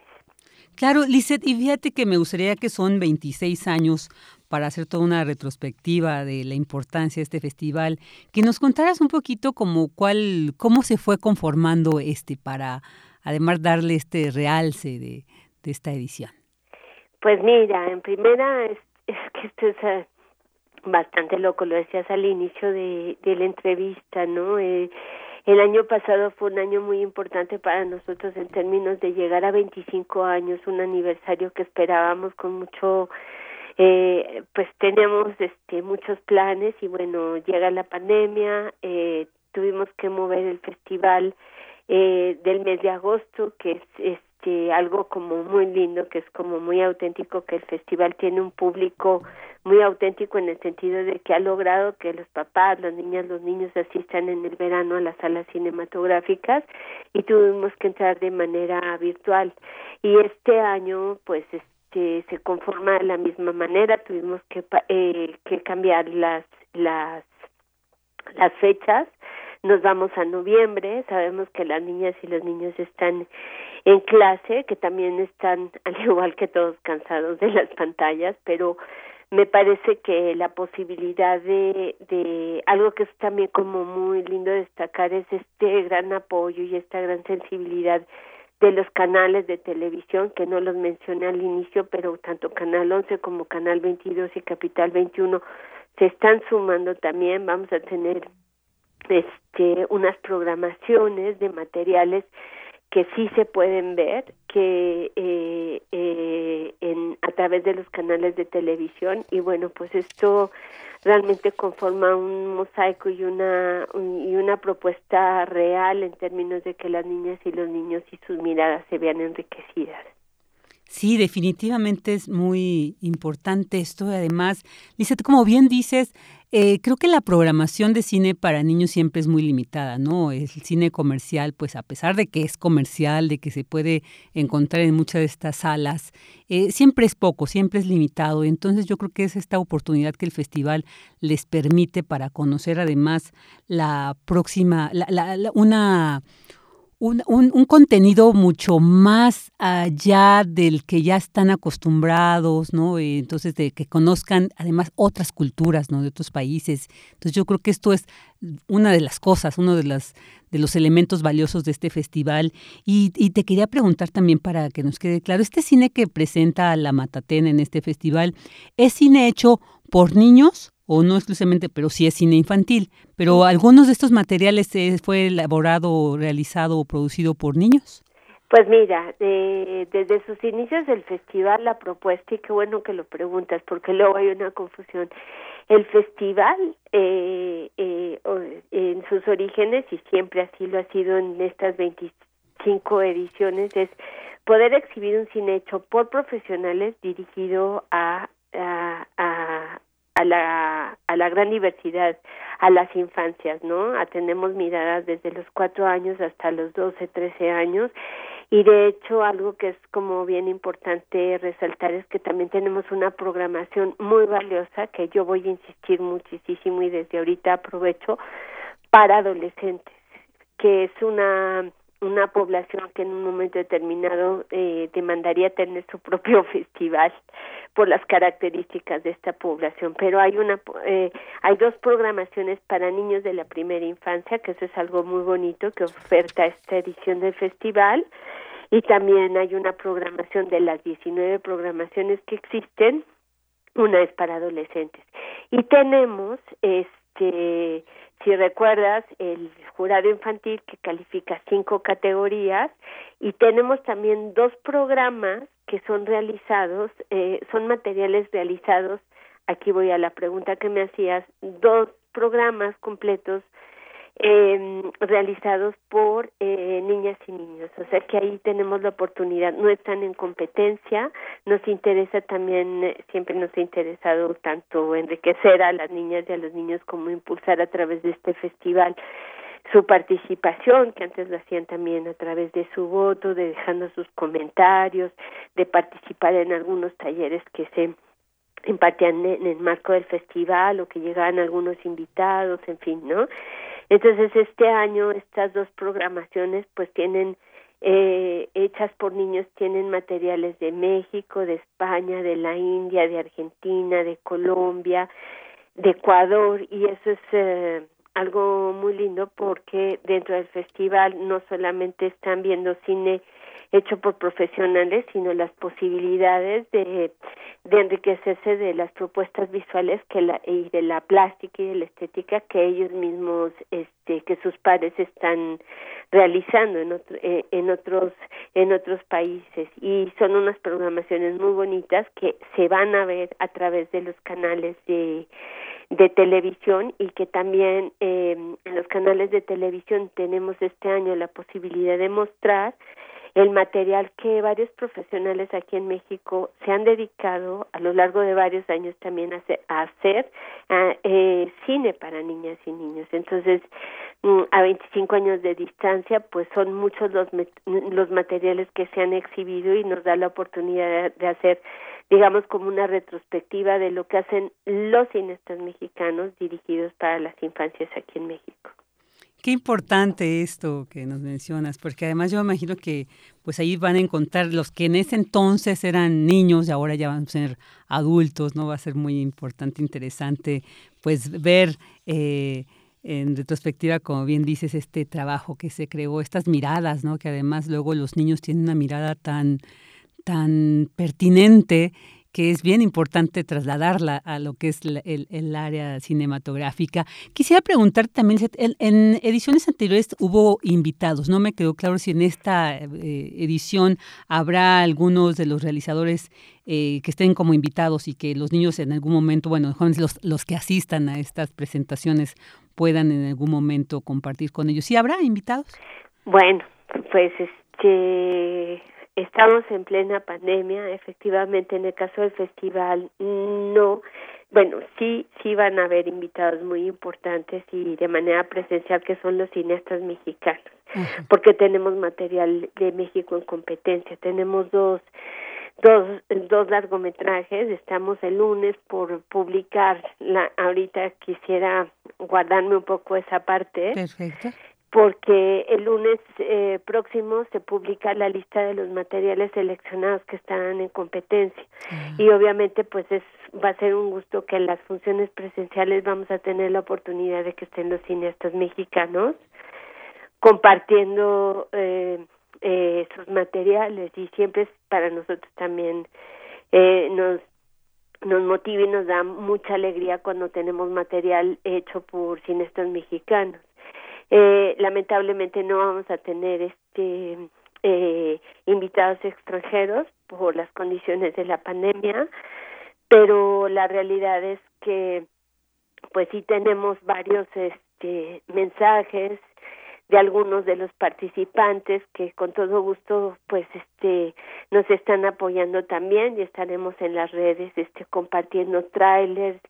Claro, Lizeth, y fíjate que me gustaría que son 26 años para hacer toda una retrospectiva de la importancia de este festival, que nos contaras un poquito como cuál, cómo se fue conformando este para además darle este realce de, de esta edición. Pues mira, en primera es, es que esto es eh, bastante loco, lo decías al inicio de, de la entrevista, ¿no? Eh, el año pasado fue un año muy importante para nosotros en términos de llegar a 25 años, un aniversario que esperábamos con mucho, eh, pues teníamos este, muchos planes y bueno, llega la pandemia, eh, tuvimos que mover el festival eh, del mes de agosto, que es, es que algo como muy lindo, que es como muy auténtico, que el festival tiene un público muy auténtico en el sentido de que ha logrado que los papás, las niñas, los niños asistan en el verano a las salas cinematográficas y tuvimos que entrar de manera virtual. Y este año, pues, este, se conforma de la misma manera, tuvimos que, eh, que cambiar las, las, las fechas, nos vamos a noviembre, sabemos que las niñas y los niños están en clase, que también están, [LAUGHS] al igual que todos, cansados de las pantallas, pero me parece que la posibilidad de, de algo que es también como muy lindo destacar es este gran apoyo y esta gran sensibilidad de los canales de televisión que no los mencioné al inicio, pero tanto Canal 11 como Canal 22 y Capital 21 se están sumando también. Vamos a tener este unas programaciones de materiales que sí se pueden ver que eh, eh, en a través de los canales de televisión y bueno pues esto realmente conforma un mosaico y una y una propuesta real en términos de que las niñas y los niños y sus miradas se vean enriquecidas Sí, definitivamente es muy importante esto. Además, Lizeth, como bien dices, eh, creo que la programación de cine para niños siempre es muy limitada, ¿no? El cine comercial, pues a pesar de que es comercial, de que se puede encontrar en muchas de estas salas, eh, siempre es poco, siempre es limitado. Entonces yo creo que es esta oportunidad que el festival les permite para conocer además la próxima, una un, un, contenido mucho más allá del que ya están acostumbrados, ¿no? Entonces, de que conozcan además otras culturas, ¿no? De otros países. Entonces, yo creo que esto es una de las cosas, uno de, las, de los elementos valiosos de este festival. Y, y te quería preguntar también para que nos quede claro, este cine que presenta la Matatena en este festival, ¿es cine hecho por niños o no exclusivamente, pero sí es cine infantil. Pero algunos de estos materiales eh, fue elaborado, realizado o producido por niños. Pues mira, desde sus inicios del festival la propuesta, y qué bueno que lo preguntas, porque luego hay una confusión. El festival, eh, eh, en sus orígenes, y siempre así lo ha sido en estas 25 ediciones, es poder exhibir un cine hecho por profesionales dirigido a, a, a la, a la gran diversidad, a las infancias, ¿no? Atendemos miradas desde los cuatro años hasta los doce, trece años y de hecho algo que es como bien importante resaltar es que también tenemos una programación muy valiosa que yo voy a insistir muchísimo y desde ahorita aprovecho para adolescentes, que es una una población que en un momento determinado eh, demandaría tener su propio [LAUGHS] festival por las características de esta población pero hay una eh, hay dos programaciones para niños de la primera infancia que eso es algo muy bonito que oferta esta edición del festival y también hay una programación de las 19 programaciones que existen una es para adolescentes. Y tenemos este si recuerdas, el jurado infantil que califica cinco categorías y tenemos también dos programas que son realizados, eh, son materiales realizados, aquí voy a la pregunta que me hacías, dos programas completos eh, realizados por eh, niñas y niños. O sea que ahí tenemos la oportunidad, no están en competencia, nos interesa también, eh, siempre nos ha interesado tanto enriquecer a las niñas y a los niños como impulsar a través de este festival su participación, que antes lo hacían también a través de su voto, de dejando sus comentarios, de participar en algunos talleres que se impartían en el marco del festival o que llegaban algunos invitados, en fin, ¿no? Entonces, este año estas dos programaciones pues tienen eh, hechas por niños, tienen materiales de México, de España, de la India, de Argentina, de Colombia, de Ecuador y eso es eh, algo muy lindo porque dentro del festival no solamente están viendo cine hecho por profesionales, sino las posibilidades de, de enriquecerse de las propuestas visuales que la, y de la plástica y de la estética que ellos mismos, este, que sus padres están realizando en, otro, eh, en otros en otros países. Y son unas programaciones muy bonitas que se van a ver a través de los canales de de televisión y que también eh, en los canales de televisión tenemos este año la posibilidad de mostrar el material que varios profesionales aquí en México se han dedicado a lo largo de varios años también a hacer, eh, cine para niñas y niños. Entonces, mm, a 25 años de distancia, pues son muchos los, los materiales que se han exhibido y nos da la oportunidad de hacer digamos como una retrospectiva de lo que hacen los cineastas mexicanos dirigidos para las infancias aquí en México. Qué importante esto que nos mencionas, porque además yo imagino que pues ahí van a encontrar los que en ese entonces eran niños y ahora ya van a ser adultos, ¿no? Va a ser muy importante, interesante, pues ver eh, en retrospectiva, como bien dices, este trabajo que se creó, estas miradas, ¿no? Que además luego los niños tienen una mirada tan, tan pertinente que es bien importante trasladarla a lo que es el, área cinematográfica. Quisiera preguntar también, en, ediciones anteriores hubo invitados, no me quedó claro si en esta eh, edición habrá algunos de los realizadores eh, que estén como invitados y que los niños en algún momento, bueno, jóvenes, los, los que asistan a estas presentaciones puedan en algún momento compartir con ellos. ¿Sí habrá invitados? Bueno, pues este estamos en plena pandemia, efectivamente en el caso del festival no, bueno, sí, sí van a haber invitados muy importantes y de manera presencial que son los cineastas mexicanos, porque tenemos material de México en competencia, tenemos dos dos dos largometrajes, estamos el lunes por publicar la ahorita quisiera guardarme un poco esa parte. Perfecto porque el lunes eh, próximo se publica la lista de los materiales seleccionados que están en competencia. Y obviamente pues es va a ser un gusto que en las funciones presenciales vamos a tener la oportunidad de que estén los cineastas mexicanos compartiendo eh, eh, sus materiales. Y siempre es para nosotros también eh, nos nos motiva y nos da mucha alegría cuando tenemos material hecho por cineastas mexicanos eh, lamentablemente no vamos a tener este eh, invitados extranjeros por las condiciones de la pandemia, pero la realidad es que pues sí tenemos varios este mensajes de algunos de los participantes que con todo gusto pues este nos están apoyando también y estaremos en las redes este compartiendo trailers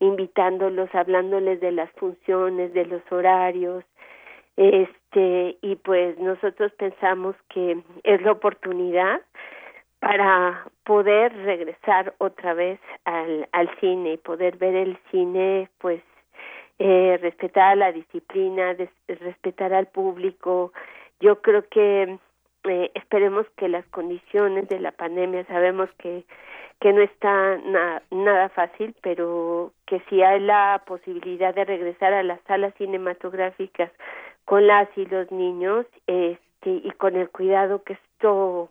invitándolos hablándoles de las funciones de los horarios Este, y pues nosotros pensamos que es la oportunidad para poder regresar otra vez al, al cine y poder ver el cine pues eh, respetar la disciplina, respetar al público. Yo creo que eh, esperemos que las condiciones de la pandemia, sabemos que, que no está nada fácil, pero que si hay la posibilidad de regresar a las salas cinematográficas con las y los niños este, y con el cuidado que esto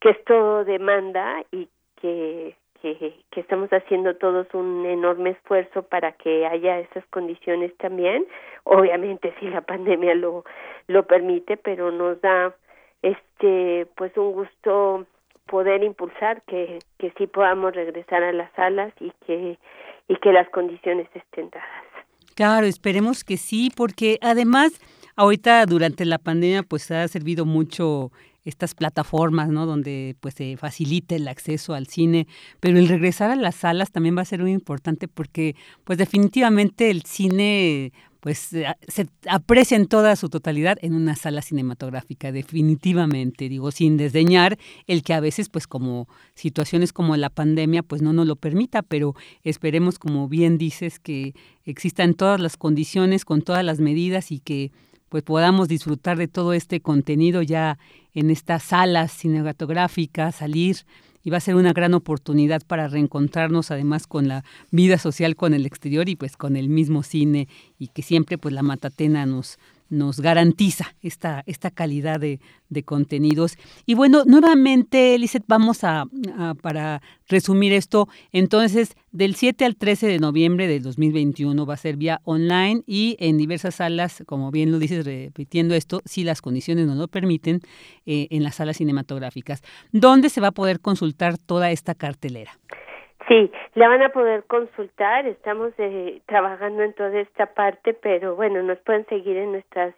que esto demanda y que que, estamos haciendo todos un enorme esfuerzo para que haya esas condiciones también. Obviamente [LAUGHS] si la pandemia lo lo permite pero nos da este pues un gusto poder impulsar que que sí podamos regresar a las salas y que y que las condiciones estén dadas. Claro esperemos que sí porque además ahorita durante la pandemia pues ha servido mucho estas plataformas, ¿no? Donde pues se facilite el acceso al cine, pero el regresar a las salas también va a ser muy importante porque pues definitivamente el cine pues se aprecia en toda su totalidad en una sala cinematográfica, definitivamente, digo, sin desdeñar el que a veces, pues como situaciones como la pandemia, pues no nos lo permita, pero esperemos, como bien dices, que existan todas las condiciones, con todas las medidas y que pues podamos disfrutar de todo este contenido ya en estas salas cinematográficas, salir y va a ser una gran oportunidad para reencontrarnos además con la vida social con el exterior y pues con el mismo cine y que siempre pues la Matatena nos nos garantiza esta, esta calidad de, contenidos. Y bueno, nuevamente, Lizeth, vamos a, para resumir esto, entonces, del 7 al 13 de noviembre del 2021 va a ser vía online y en diversas salas, como bien lo dices, repitiendo esto, si las condiciones nos lo permiten, eh, en las salas cinematográficas. ¿Dónde se va a poder consultar toda esta cartelera? Sí, la van a poder consultar, estamos eh, trabajando en toda esta parte, pero bueno, nos pueden seguir en nuestras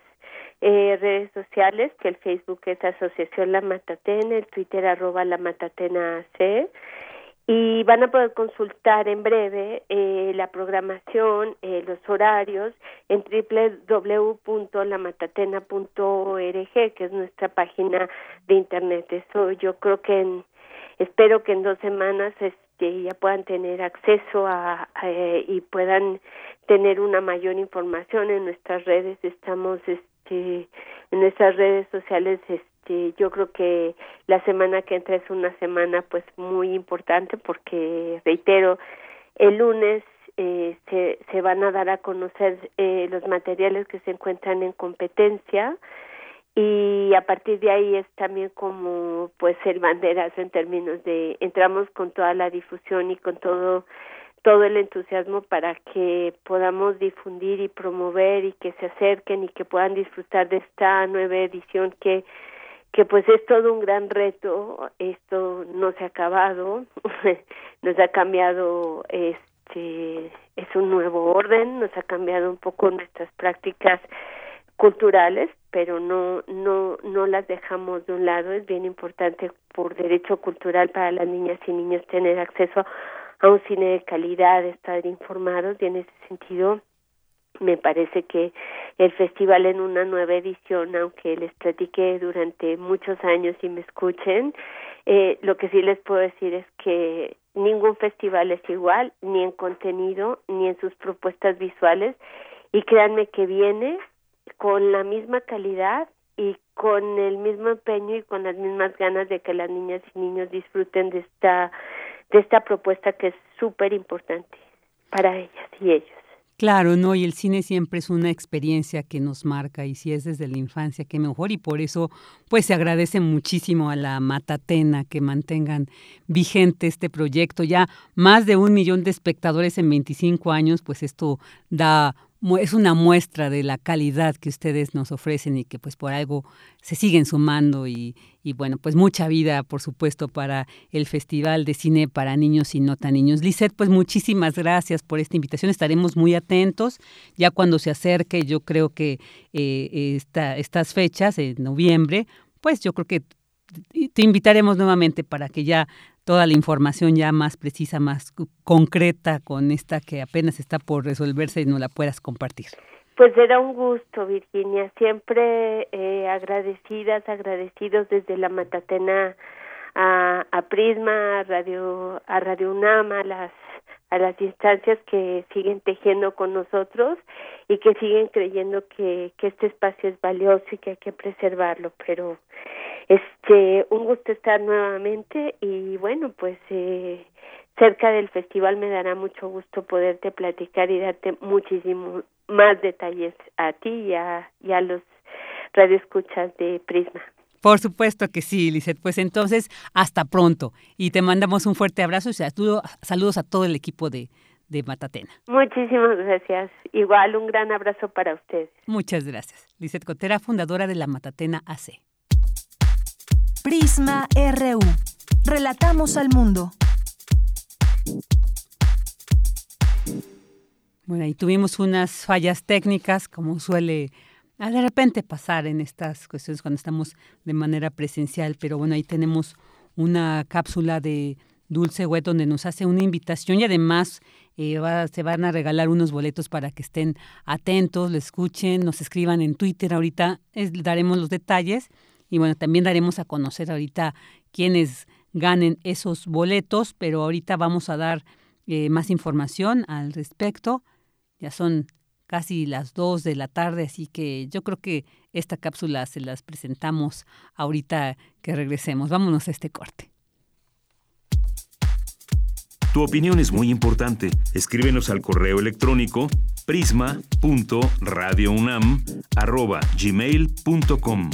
eh, redes sociales, que el Facebook es Asociación La Matatena, el Twitter arroba La Matatena AC, y van a poder consultar en breve eh, la programación, eh, los horarios en www.lamatatena.org, que es nuestra página de internet. Eso yo creo que en, espero que en dos semanas que ya puedan tener acceso a, y puedan tener una mayor información en nuestras redes. Estamos este en nuestras redes sociales este yo creo que la semana que entra es una semana pues muy importante porque reitero el lunes eh, se, se van a dar a conocer eh, los materiales que se encuentran en competencia y a partir de ahí es también como pues el banderazo en términos de entramos con toda la difusión y con todo todo el entusiasmo para que podamos difundir y promover y que se acerquen y que puedan disfrutar de esta nueva edición que que pues es todo un gran reto. Esto no se ha acabado [LAUGHS] nos ha cambiado este es un nuevo orden nos ha cambiado un poco nuestras prácticas culturales, pero no no no las dejamos de un lado. Es bien importante por derecho cultural para las niñas y niños tener acceso a un cine de calidad, estar informados y en ese sentido me parece que el festival en una nueva edición, aunque les platique durante muchos años y me escuchen, eh, lo que sí les puedo decir es que ningún festival es igual, ni en contenido, ni en sus propuestas visuales, y créanme que viene con la misma calidad y con el mismo empeño y con las mismas ganas de que las niñas y niños disfruten de esta de esta propuesta que es súper importante para ellas y ellos. Claro, no, y el cine siempre es una experiencia que nos marca y si es desde la infancia, qué mejor y por eso pues se agradece muchísimo a la Matatena que mantengan vigente este proyecto. Ya más de un millón de espectadores en 25 años, pues esto da es una muestra de la calidad que ustedes nos ofrecen y que pues por algo se siguen sumando y, y, bueno, pues mucha vida por supuesto para el Festival de Cine para Niños y No Tan Niños. Lisette, pues muchísimas gracias por esta invitación, estaremos muy atentos ya cuando se acerque, yo creo que eh, esta, estas fechas, en noviembre, pues yo creo que te invitaremos nuevamente para que ya toda la información ya más precisa, más concreta con esta que apenas está por resolverse y no la puedas compartir. Pues era un gusto, Virginia. Siempre eh, agradecidas, agradecidos desde la Matatena a, a Prisma, a Radio, a Radio UNAM, a las a las instancias que siguen tejiendo con nosotros y que siguen creyendo que, que este espacio es valioso y que hay que preservarlo. Pero este, un gusto estar nuevamente y bueno, pues eh, cerca del festival me dará mucho gusto poderte platicar y darte muchísimo más detalles a ti y a, y a los radioescuchas de Prisma. Por supuesto que sí, Lizeth. Pues entonces, hasta pronto. Y te mandamos un fuerte abrazo y saludos a todo el equipo de, de Matatena. Muchísimas gracias. Igual un gran abrazo para ustedes. Muchas gracias. Lizeth Cotera, fundadora de la Matatena AC. Prisma RU. Relatamos al mundo. Bueno, y tuvimos unas fallas técnicas, como suele de repente pasar en estas cuestiones cuando estamos de manera presencial, pero bueno, ahí tenemos una cápsula de Dulce Wet donde nos hace una invitación y además eh, se van a regalar unos boletos para que estén atentos, lo escuchen, nos escriban en Twitter. Ahorita daremos los detalles y bueno, también daremos a conocer ahorita quiénes ganen esos boletos, pero ahorita vamos a dar eh, más información al respecto. Ya son casi las 2 de la tarde, así que yo creo que esta cápsula se las presentamos ahorita que regresemos. Vámonos a este corte. Tu opinión es muy importante. Escríbenos al correo electrónico prisma.radiounam@gmail.com.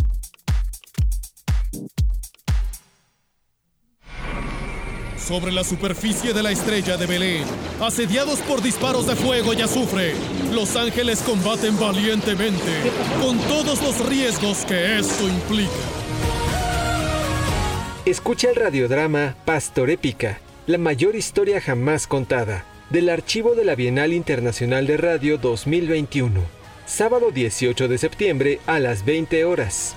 sobre la superficie de la estrella de Belén. Asediados por disparos de fuego y azufre, los ángeles combaten valientemente con todos los riesgos que esto implica. Escucha el radiodrama Pastor Épica, la mayor historia jamás contada, del archivo de la Bienal Internacional de Radio 2021. Sábado 18 de septiembre a las 20 horas.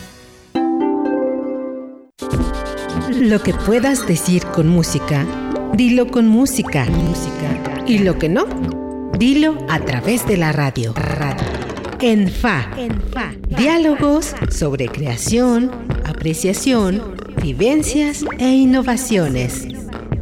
Lo que puedas decir con música, dilo con música. música. Y lo que no, dilo a través de la radio. radio. En FA. En FA. Diálogos sobre creación, apreciación, vivencias e innovaciones.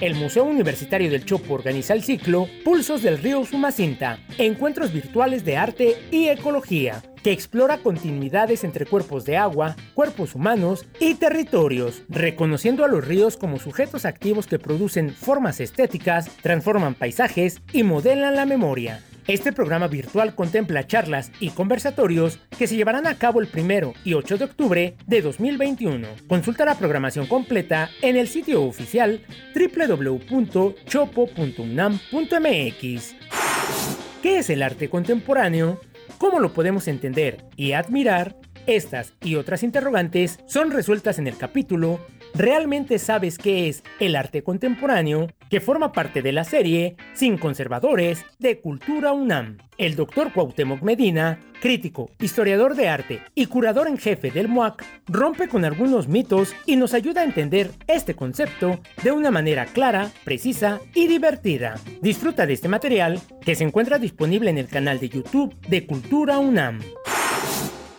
El Museo Universitario del Chopo organiza el ciclo Pulsos del Río Sumacinta, encuentros virtuales de arte y ecología, que explora continuidades entre cuerpos de agua, cuerpos humanos y territorios, reconociendo a los ríos como sujetos activos que producen formas estéticas, transforman paisajes y modelan la memoria. Este programa virtual contempla charlas y conversatorios que se llevarán a cabo el 1 y 8 de octubre de 2021. Consulta la programación completa en el sitio oficial www.chopo.unam.mx. ¿Qué es el arte contemporáneo? ¿Cómo lo podemos entender y admirar? Estas y otras interrogantes son resueltas en el capítulo ¿realmente sabes qué es el arte contemporáneo? Que forma parte de la serie Sin Conservadores de Cultura UNAM. El doctor Cuauhtémoc Medina, crítico, historiador de arte y curador en jefe del MOAC, rompe con algunos mitos y nos ayuda a entender este concepto de una manera clara, precisa y divertida. Disfruta de este material que se encuentra disponible en el canal de YouTube de Cultura UNAM.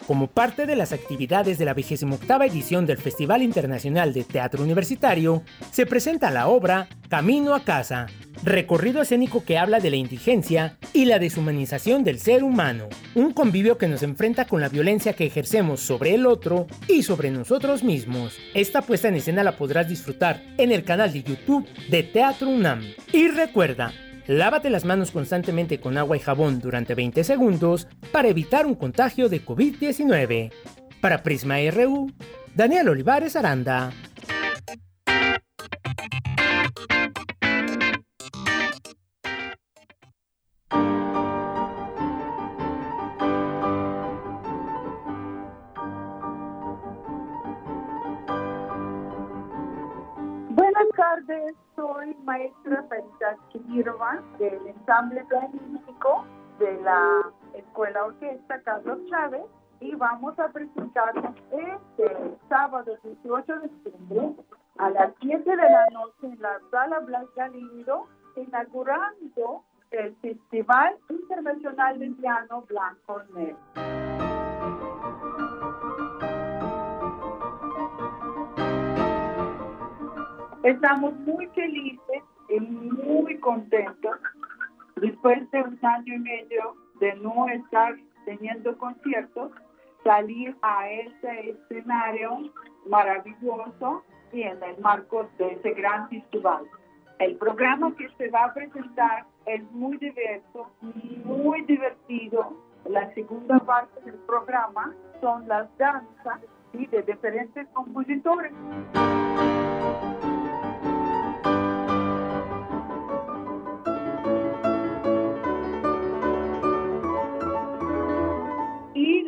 Como parte de las actividades de la 28 edición del Festival Internacional de Teatro Universitario, se presenta la obra Camino a Casa, recorrido escénico que habla de la indigencia y la deshumanización del ser humano, un convivio que nos enfrenta con la violencia que ejercemos sobre el otro y sobre nosotros mismos. Esta puesta en escena la podrás disfrutar en el canal de YouTube de Teatro UNAM. Y recuerda, Lávate las manos constantemente con agua y jabón durante 20 segundos para evitar un contagio de COVID-19. Para Prisma RU, Daniel Olivares Aranda. Buenas tardes, soy maestra Sarita Kirva del ensamble pianístico de la Escuela Orquesta Carlos Chávez y vamos a presentarnos este sábado 18 de septiembre a las 7 de la noche en la Sala Blas Galindo, inaugurando el Festival Internacional de Piano Blanco Negro. Estamos muy felices y muy contentos después de un año y medio de no estar teniendo conciertos, salir a este escenario maravilloso y en el marco de ese gran festival. El programa que se va a presentar es muy diverso, muy divertido. La segunda parte del programa son las danzas y de diferentes compositores.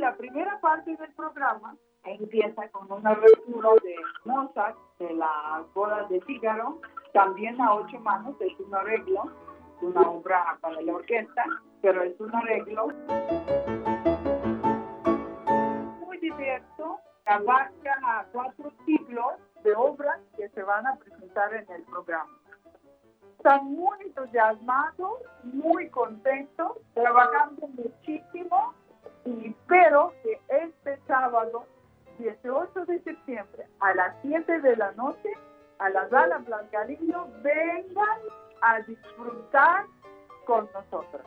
La primera parte del programa empieza con una lectura de Mozart, de las bodas de Fígaro, también a ocho manos, es un arreglo, una obra para la orquesta, pero es un arreglo muy diverso, abarca cuatro siglos de obras que se van a presentar en el programa. Están muy entusiasmados, muy contentos, trabajando muchísimo y espero que este sábado 18 de septiembre a las 7 de la noche a la sala Blancarino vengan a disfrutar con nosotros.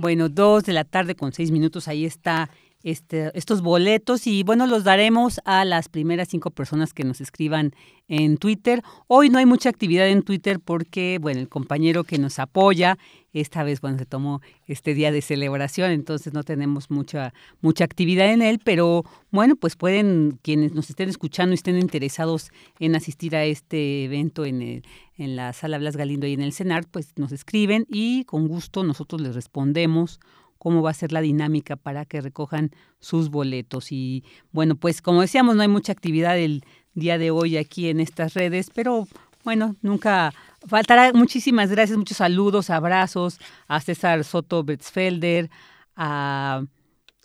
Bueno, dos de la tarde con seis minutos, ahí está este, estos boletos y bueno, los daremos a las primeras cinco personas que nos escriban en Twitter. Hoy no hay mucha actividad en Twitter porque, bueno, el compañero que nos apoya, esta vez, bueno, se tomó este día de celebración, entonces no tenemos mucha, mucha actividad en él, pero bueno, pues pueden, quienes nos estén escuchando y estén interesados en asistir a este evento en, el, en la Sala Blas Galindo y en el CENAR, pues nos escriben y con gusto nosotros les respondemos cómo va a ser la dinámica para que recojan sus boletos. Y bueno, pues como decíamos, no hay mucha actividad el día de hoy aquí en estas redes, pero bueno, nunca faltará. Muchísimas gracias, muchos saludos, abrazos a César Soto Betzfelder, a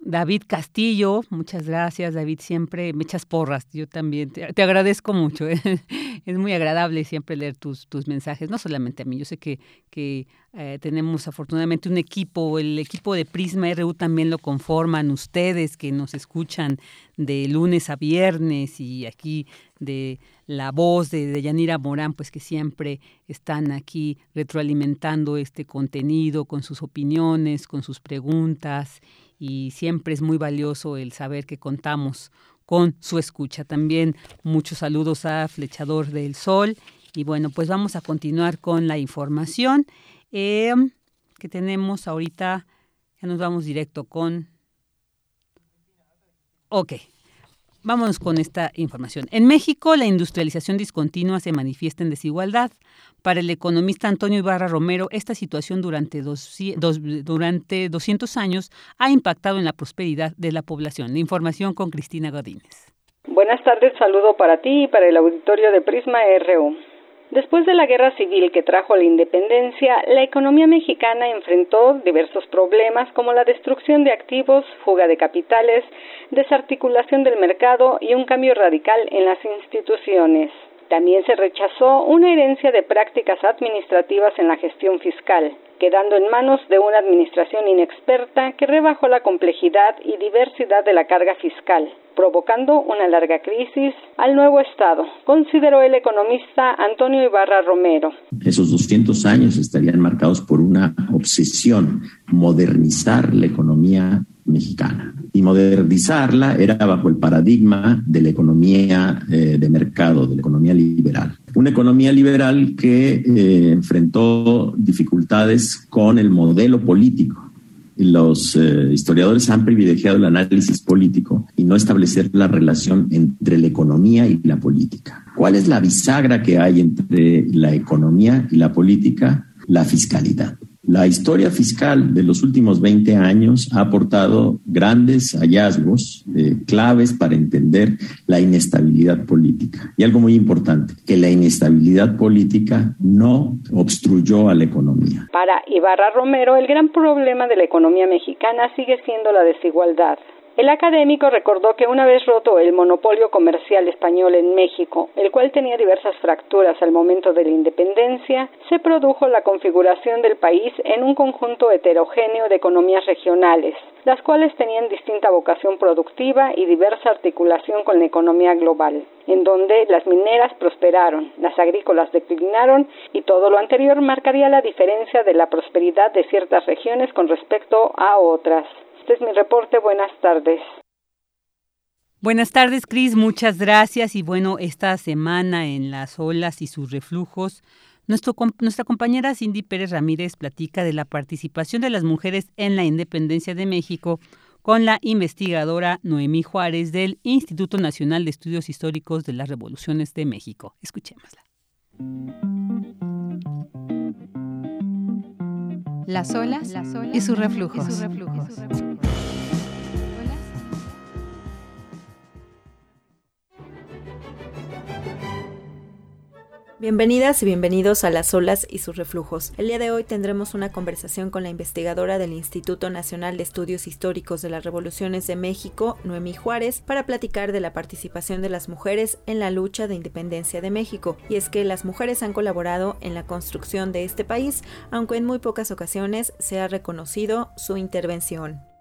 David Castillo, muchas gracias, David, siempre me echas porras, yo también, te, agradezco mucho, [LAUGHS] es muy agradable siempre leer tus, tus mensajes, no solamente a mí, yo sé que, que eh, tenemos afortunadamente un equipo, el equipo de Prisma RU también lo conforman ustedes que nos escuchan de lunes a viernes y aquí de la voz de, de Yanira Morán, pues que siempre están aquí retroalimentando este contenido con sus opiniones, con sus preguntas y siempre es muy valioso el saber que contamos con su escucha. También muchos saludos a Flechador del Sol y bueno, pues vamos a continuar con la información eh, que tenemos ahorita. Ya nos vamos directo con... Ok. Vámonos con esta información. En México, la industrialización discontinua se manifiesta en desigualdad. Para el economista Antonio Ibarra Romero, esta situación durante, dos, durante 200 años ha impactado en la prosperidad de la población. La información con Cristina Godínez. Buenas tardes, saludo para ti y para el auditorio de Prisma RU. Después de la guerra civil que trajo la independencia, la economía mexicana enfrentó diversos problemas como la destrucción de activos, fuga de capitales, desarticulación del mercado y un cambio radical en las instituciones. También se rechazó una herencia de prácticas administrativas en la gestión fiscal, quedando en manos de una administración inexperta que rebajó la complejidad y diversidad de la carga fiscal provocando una larga crisis al nuevo Estado, consideró el economista Antonio Ibarra Romero. Esos 200 años estarían marcados por una obsesión, modernizar la economía mexicana. Y modernizarla era bajo el paradigma de la economía eh, de mercado, de la economía liberal. Una economía liberal que eh, enfrentó dificultades con el modelo político los eh, historiadores han privilegiado el análisis político y no establecer la relación entre la economía y la política. ¿Cuál es la bisagra que hay entre la economía y la política? La fiscalidad. La historia fiscal de los últimos 20 años ha aportado grandes hallazgos eh, claves para entender la inestabilidad política. Y algo muy importante, que la inestabilidad política no obstruyó a la economía. Para Ibarra Romero, el gran problema de la economía mexicana sigue siendo la desigualdad. El académico recordó que una vez roto el monopolio comercial español en México, el cual tenía diversas fracturas al momento de la independencia, se produjo la configuración del país en un conjunto heterogéneo de economías regionales, las cuales tenían distinta vocación productiva y diversa articulación con la economía global, en donde las mineras prosperaron, las agrícolas declinaron y todo lo anterior marcaría la diferencia de la prosperidad de ciertas regiones con respecto a otras. Este es mi reporte. Buenas tardes. Buenas tardes, Cris. Muchas gracias. Y bueno, esta semana en las olas y sus reflujos, nuestro, nuestra compañera Cindy Pérez Ramírez platica de la participación de las mujeres en la independencia de México con la investigadora Noemí Juárez del Instituto Nacional de Estudios Históricos de las Revoluciones de México. Escuchémosla. Las olas, y sus reflujos. Bienvenidas y bienvenidos a Las olas y sus reflujos. El día de hoy tendremos una conversación con la investigadora del Instituto Nacional de Estudios Históricos de las Revoluciones de México, Noemí Juárez, para platicar de la participación de las mujeres en la lucha de independencia de México. Y es que las mujeres han colaborado en la construcción de este país, aunque en muy pocas ocasiones se ha reconocido su intervención.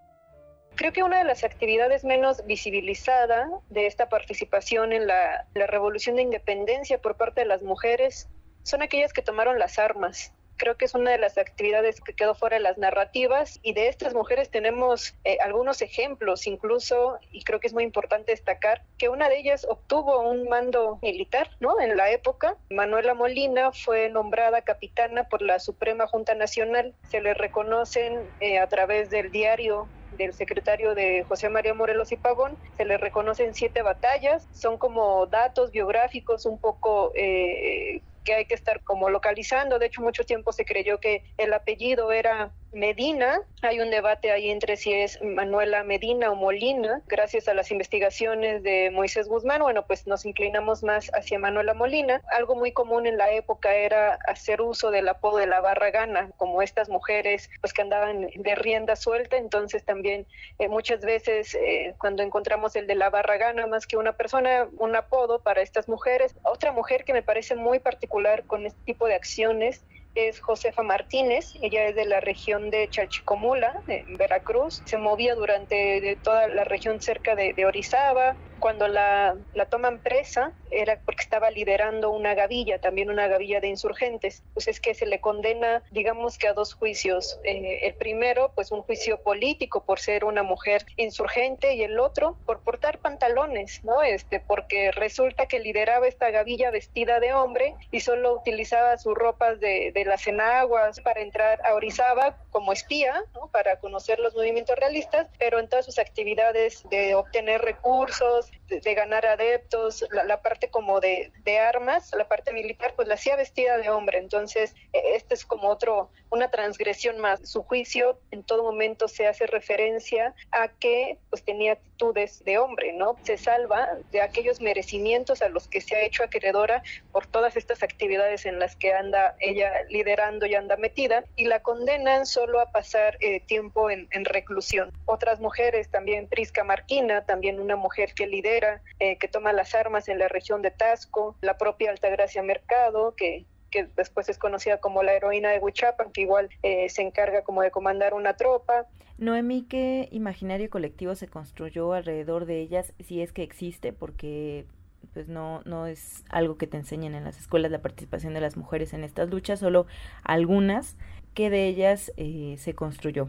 Creo que una de las actividades menos visibilizadas de esta participación en la, revolución de independencia por parte de las mujeres son aquellas que tomaron las armas. Creo que es una de las actividades que quedó fuera de las narrativas y de estas mujeres tenemos eh, algunos ejemplos incluso y creo que es muy importante destacar que una de ellas obtuvo un mando militar, ¿no? En la época, Manuela Molina fue nombrada capitana por la Suprema Junta Nacional. Se le reconocen eh, a través del diario del secretario de José María Morelos y Pavón, se le reconocen siete batallas, son como datos biográficos un poco eh, que hay que estar como localizando. De hecho, mucho tiempo se creyó que el apellido era Medina. Hay un debate ahí entre si es Manuela Medina o Molina. Gracias a las investigaciones de Moisés Guzmán, bueno, pues nos inclinamos más hacia Manuela Molina. Algo muy común en la época era hacer uso del apodo de la barragana, como estas mujeres pues que andaban de rienda suelta. Entonces también eh, muchas veces eh, cuando encontramos el de la barragana, más que una persona, un apodo para estas mujeres. Otra mujer que me parece muy particular con este tipo de acciones es Josefa Martínez, ella es de la región de Chalchicomula, de Veracruz, se movía durante toda la región cerca de Orizaba, cuando la, la, toman presa era porque estaba liderando una gavilla, también una gavilla de insurgentes. Pues es que se le condena, digamos que a dos juicios. Eh, el primero, pues un juicio político por ser una mujer insurgente y el otro por portar pantalones, ¿no? Este, porque resulta que lideraba esta gavilla vestida de hombre y solo utilizaba sus ropas de, de las enaguas para entrar a Orizaba como espía, ¿no? Para conocer los movimientos realistas, pero en todas sus actividades de obtener recursos, de, ganar adeptos, la, parte como de, de, armas, la parte militar, pues la hacía vestida de hombre. Entonces, e, este es como otro, una transgresión más. Su juicio en todo momento se hace referencia a que pues tenía actitudes de hombre, ¿no? Se salva de aquellos merecimientos a los que se ha hecho acreedora por todas estas actividades en las que anda ella liderando y anda metida y la condenan solo a pasar eh, tiempo en, en reclusión. Otras mujeres también, Prisca Marquina, también una mujer que lidera eh, que toma las armas en la región de Tasco, la propia Altagracia Mercado, que, que después es conocida como la heroína de Huichapan, que igual eh, se encarga como de comandar una tropa. Noemí, ¿qué imaginario colectivo se construyó alrededor de ellas, si es que existe? Porque pues no, no es algo que te enseñen en las escuelas la participación de las mujeres en estas luchas, solo algunas, ¿qué de ellas eh, se construyó?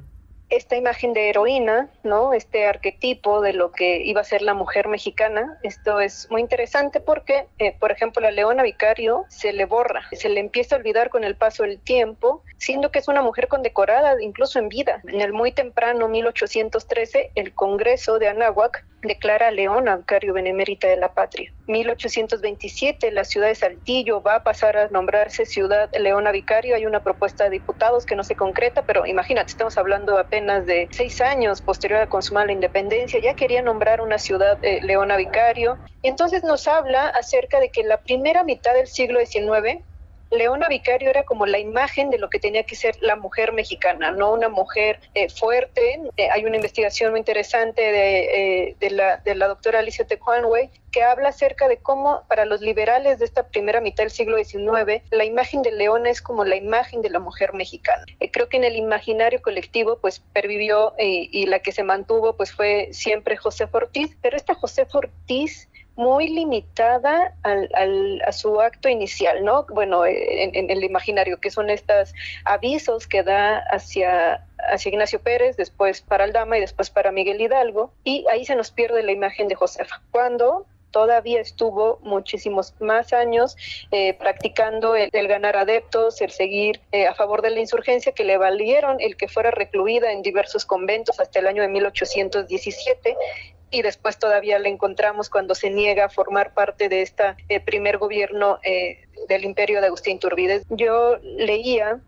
Esta imagen de heroína, ¿no? Este arquetipo de lo que iba a ser la mujer mexicana. Esto es muy interesante porque, eh, por ejemplo, la Leona Vicario se le borra, se le empieza a olvidar con el paso del tiempo, siendo que es una mujer condecorada incluso en vida. En el muy temprano 1813, el Congreso de Anáhuac declara a Leona Vicario Benemérita de la Patria. 1827, la ciudad de Saltillo va a pasar a nombrarse ciudad Leona Vicario. Hay una propuesta de diputados que no se concreta, pero imagínate, estamos hablando apenas de seis años posterior a consumar la independencia, ya quería nombrar una ciudad eh, Leona Vicario. Entonces nos habla acerca de que la primera mitad del siglo XIX Leona Vicario era como la imagen de lo que tenía que ser la mujer mexicana, no una mujer eh, fuerte. Eh, hay una investigación muy interesante de, eh, de, la, de la doctora Alicia Tecuanway que habla acerca de cómo para los liberales de esta primera mitad del siglo XIX, la imagen de Leona es como la imagen de la mujer mexicana. creo que en el imaginario colectivo pues pervivió y la que se mantuvo pues fue siempre José Ortiz, pero esta José Ortiz muy limitada al, a su acto inicial, ¿no? Bueno, en, el imaginario, que son estos avisos que da hacia, hacia Ignacio Pérez, después para Aldama y después para Miguel Hidalgo, y ahí se nos pierde la imagen de Josefa. Cuando todavía estuvo muchísimos más años eh, practicando el, ganar adeptos, el seguir eh, a favor de la insurgencia, que le valieron el que fuera recluida en diversos conventos hasta el año de 1817 y después todavía la encontramos cuando se niega a formar parte de este primer gobierno eh, del imperio de Agustín Turbide. Yo leía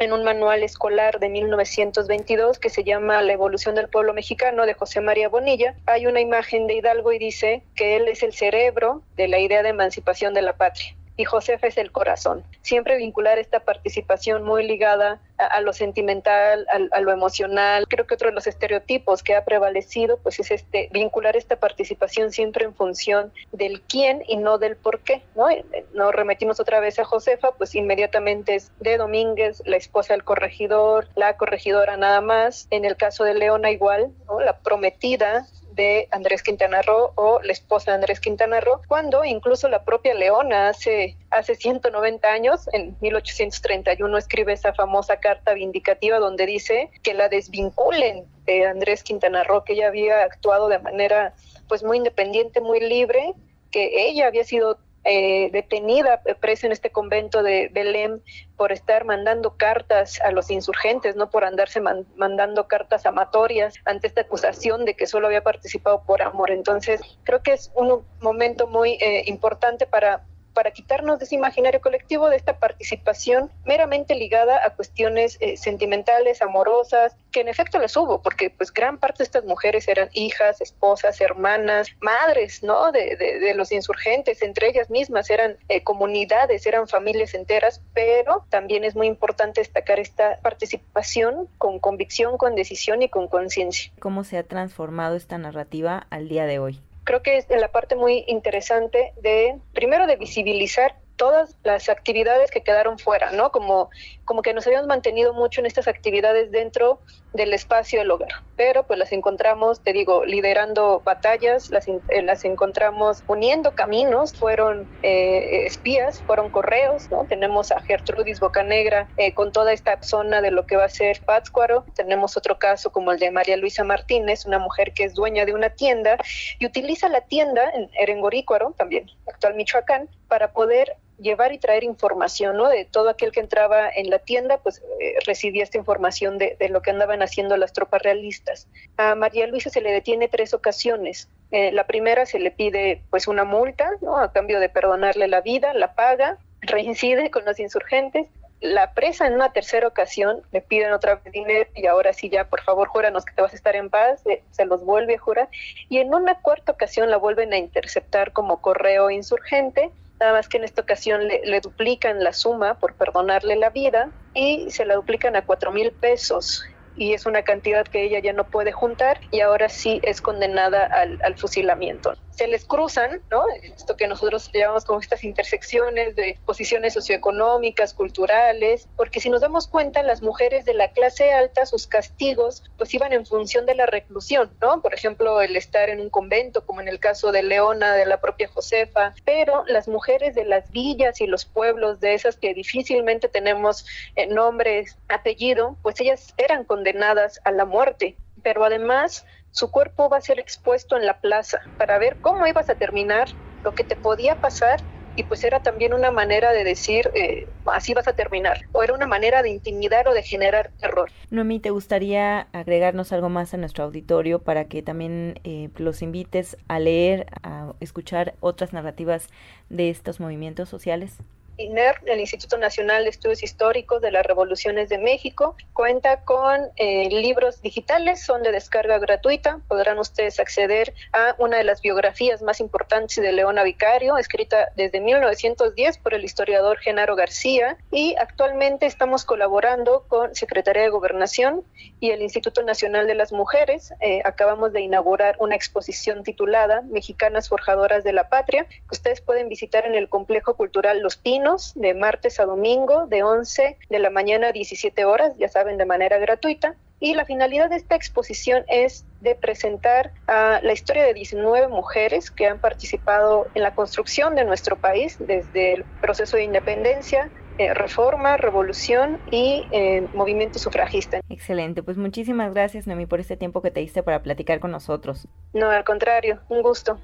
en un manual escolar de 1922 que se llama La evolución del pueblo mexicano de José María Bonilla, hay una imagen de Hidalgo y dice que él es el cerebro de la idea de emancipación de la patria y Josefa es el corazón. Siempre vincular esta participación muy ligada a, lo sentimental, a, lo emocional. Creo que otro de los estereotipos que ha prevalecido pues es este vincular esta participación siempre en función del quién y no del por qué, ¿no? Eh, nos remetimos otra vez a Josefa, pues inmediatamente es de Domínguez, la esposa del corregidor, la corregidora nada más. En el caso de Leona igual, ¿no? La prometida de Andrés Quintana Roo o la esposa de Andrés Quintana Roo, cuando incluso la propia Leona hace, hace 190 años, en 1831, escribe esa famosa carta vindicativa donde dice que la desvinculen de Andrés Quintana Roo, que ella había actuado de manera pues muy independiente, muy libre, que ella había sido eh, detenida, eh, presa en este convento de Belém por estar mandando cartas a los insurgentes, no por andarse mandando cartas amatorias ante esta acusación de que solo había participado por amor. Entonces, creo que es un momento muy eh, importante para para quitarnos de ese imaginario colectivo, de esta participación meramente ligada a cuestiones eh, sentimentales, amorosas, que en efecto las hubo, porque pues gran parte de estas mujeres eran hijas, esposas, hermanas, madres, ¿no? De, los insurgentes, entre ellas mismas eran eh, comunidades, eran familias enteras, pero también es muy importante destacar esta participación con convicción, con decisión y con conciencia. ¿Cómo se ha transformado esta narrativa al día de hoy? Creo que es la parte muy interesante de, primero, de visibilizar todas las actividades que quedaron fuera, ¿no? Como, como que nos habíamos mantenido mucho en estas actividades dentro del espacio del hogar, pero pues las encontramos, te digo, liderando batallas, las, eh, las encontramos uniendo caminos, fueron eh, espías, fueron correos, ¿no? Tenemos a Gertrudis Bocanegra eh, con toda esta zona de lo que va a ser Pátzcuaro, tenemos otro caso como el de María Luisa Martínez, una mujer que es dueña de una tienda y utiliza la tienda en Erengorícuaro, también actual Michoacán, para poder llevar y traer información, ¿no? De todo aquel que entraba en la tienda, pues eh, recibía esta información de, lo que andaban haciendo las tropas realistas. A María Luisa se le detiene tres ocasiones. Eh, la primera se le pide pues una multa, ¿no? A cambio de perdonarle la vida, la paga, reincide con los insurgentes. La presa en una tercera ocasión le piden otra vez dinero y ahora sí ya, por favor, júranos que te vas a estar en paz, eh, se los vuelve a jurar. Y en una cuarta ocasión la vuelven a interceptar como correo insurgente nada más que en esta ocasión le, duplican la suma por perdonarle la vida y se la duplican a cuatro mil pesos. Y es una cantidad que ella ya no puede juntar y ahora sí es condenada al fusilamiento se les cruzan, ¿no? Esto que nosotros llamamos como estas intersecciones de posiciones socioeconómicas, culturales, porque si nos damos cuenta, las mujeres de la clase alta, sus castigos, pues iban en función de la reclusión, ¿no? Por ejemplo, el estar en un convento, como en el caso de Leona, de la propia Josefa, pero las mujeres de las villas y los pueblos de esas que difícilmente tenemos eh, nombres, apellido, pues ellas eran condenadas a la muerte, pero además su cuerpo va a ser expuesto en la plaza para ver cómo ibas a terminar, lo que te podía pasar y pues era también una manera de decir eh, así vas a terminar o era una manera de intimidar o de generar terror. Noemí, ¿te gustaría agregarnos algo más a nuestro auditorio para que también eh, los invites a leer, a escuchar otras narrativas de estos movimientos sociales? INER, el Instituto Nacional de Estudios Históricos de las Revoluciones de México, cuenta con eh, libros digitales, son de descarga gratuita. Podrán ustedes acceder a una de las biografías más importantes de Leona Vicario, escrita desde 1910 por el historiador Genaro García. Y actualmente estamos colaborando con Secretaría de Gobernación y el Instituto Nacional de las Mujeres. Eh, acabamos de inaugurar una exposición titulada Mexicanas Forjadoras de la Patria, que ustedes pueden visitar en el Complejo Cultural Los Pinos de martes a domingo de 11 de la mañana a 17 horas, ya saben, de manera gratuita. Y la finalidad de esta exposición es de presentar a la historia de 19 mujeres que han participado en la construcción de nuestro país desde el proceso de independencia, eh, reforma, revolución y eh, movimiento sufragista. Excelente, pues muchísimas gracias Noemi por este tiempo que te diste para platicar con nosotros. No, al contrario, un gusto.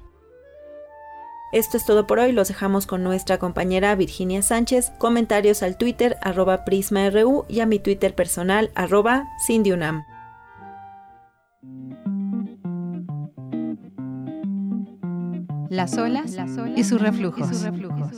Esto es todo por hoy, los dejamos con nuestra compañera Virginia Sánchez, comentarios al Twitter arroba PrismaRU y a mi Twitter personal arroba Cindyunam. Las olas, Las olas y sus reflujos. Y sus reflujos.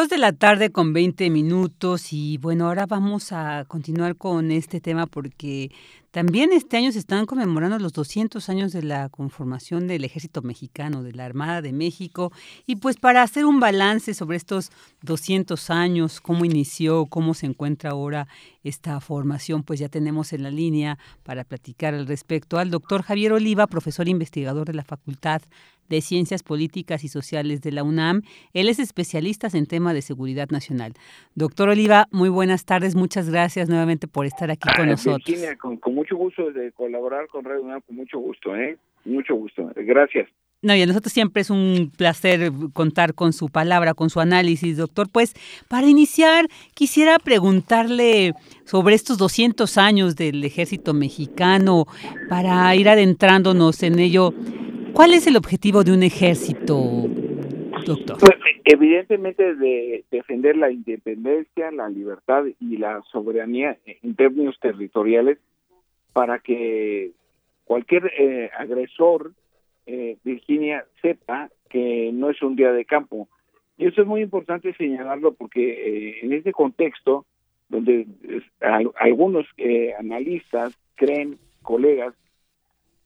Dos de la tarde con 20 minutos y bueno, ahora vamos a continuar con este tema porque también este año se están conmemorando los 200 años de la conformación del Ejército Mexicano, de la Armada de México, y pues para hacer un balance sobre estos 200 años, cómo inició, cómo se encuentra ahora esta formación, pues ya tenemos en la línea para platicar al respecto al doctor Javier Oliva, profesor investigador de la Facultad de Ciencias Políticas y Sociales de la UNAM. Él es especialista en tema de seguridad nacional. Doctor Oliva, muy buenas tardes. Muchas gracias nuevamente por estar aquí con nosotros. Virginia, con, con, mucho gusto de colaborar con Radio UNAM, con mucho gusto, ¿eh? Mucho gusto. Gracias. No, y a nosotros siempre es un placer contar con su palabra, con su análisis, doctor. Pues para iniciar, quisiera preguntarle sobre estos 200 años del ejército mexicano, para ir adentrándonos en ello. ¿Cuál es el objetivo de un ejército, doctor? Pues, evidentemente de defender la independencia, la libertad y la soberanía en términos territoriales para que cualquier eh, agresor, eh, Virginia, sepa que no es un día de campo. Y eso es muy importante señalarlo porque eh, en este contexto, donde algunos analistas creen, colegas,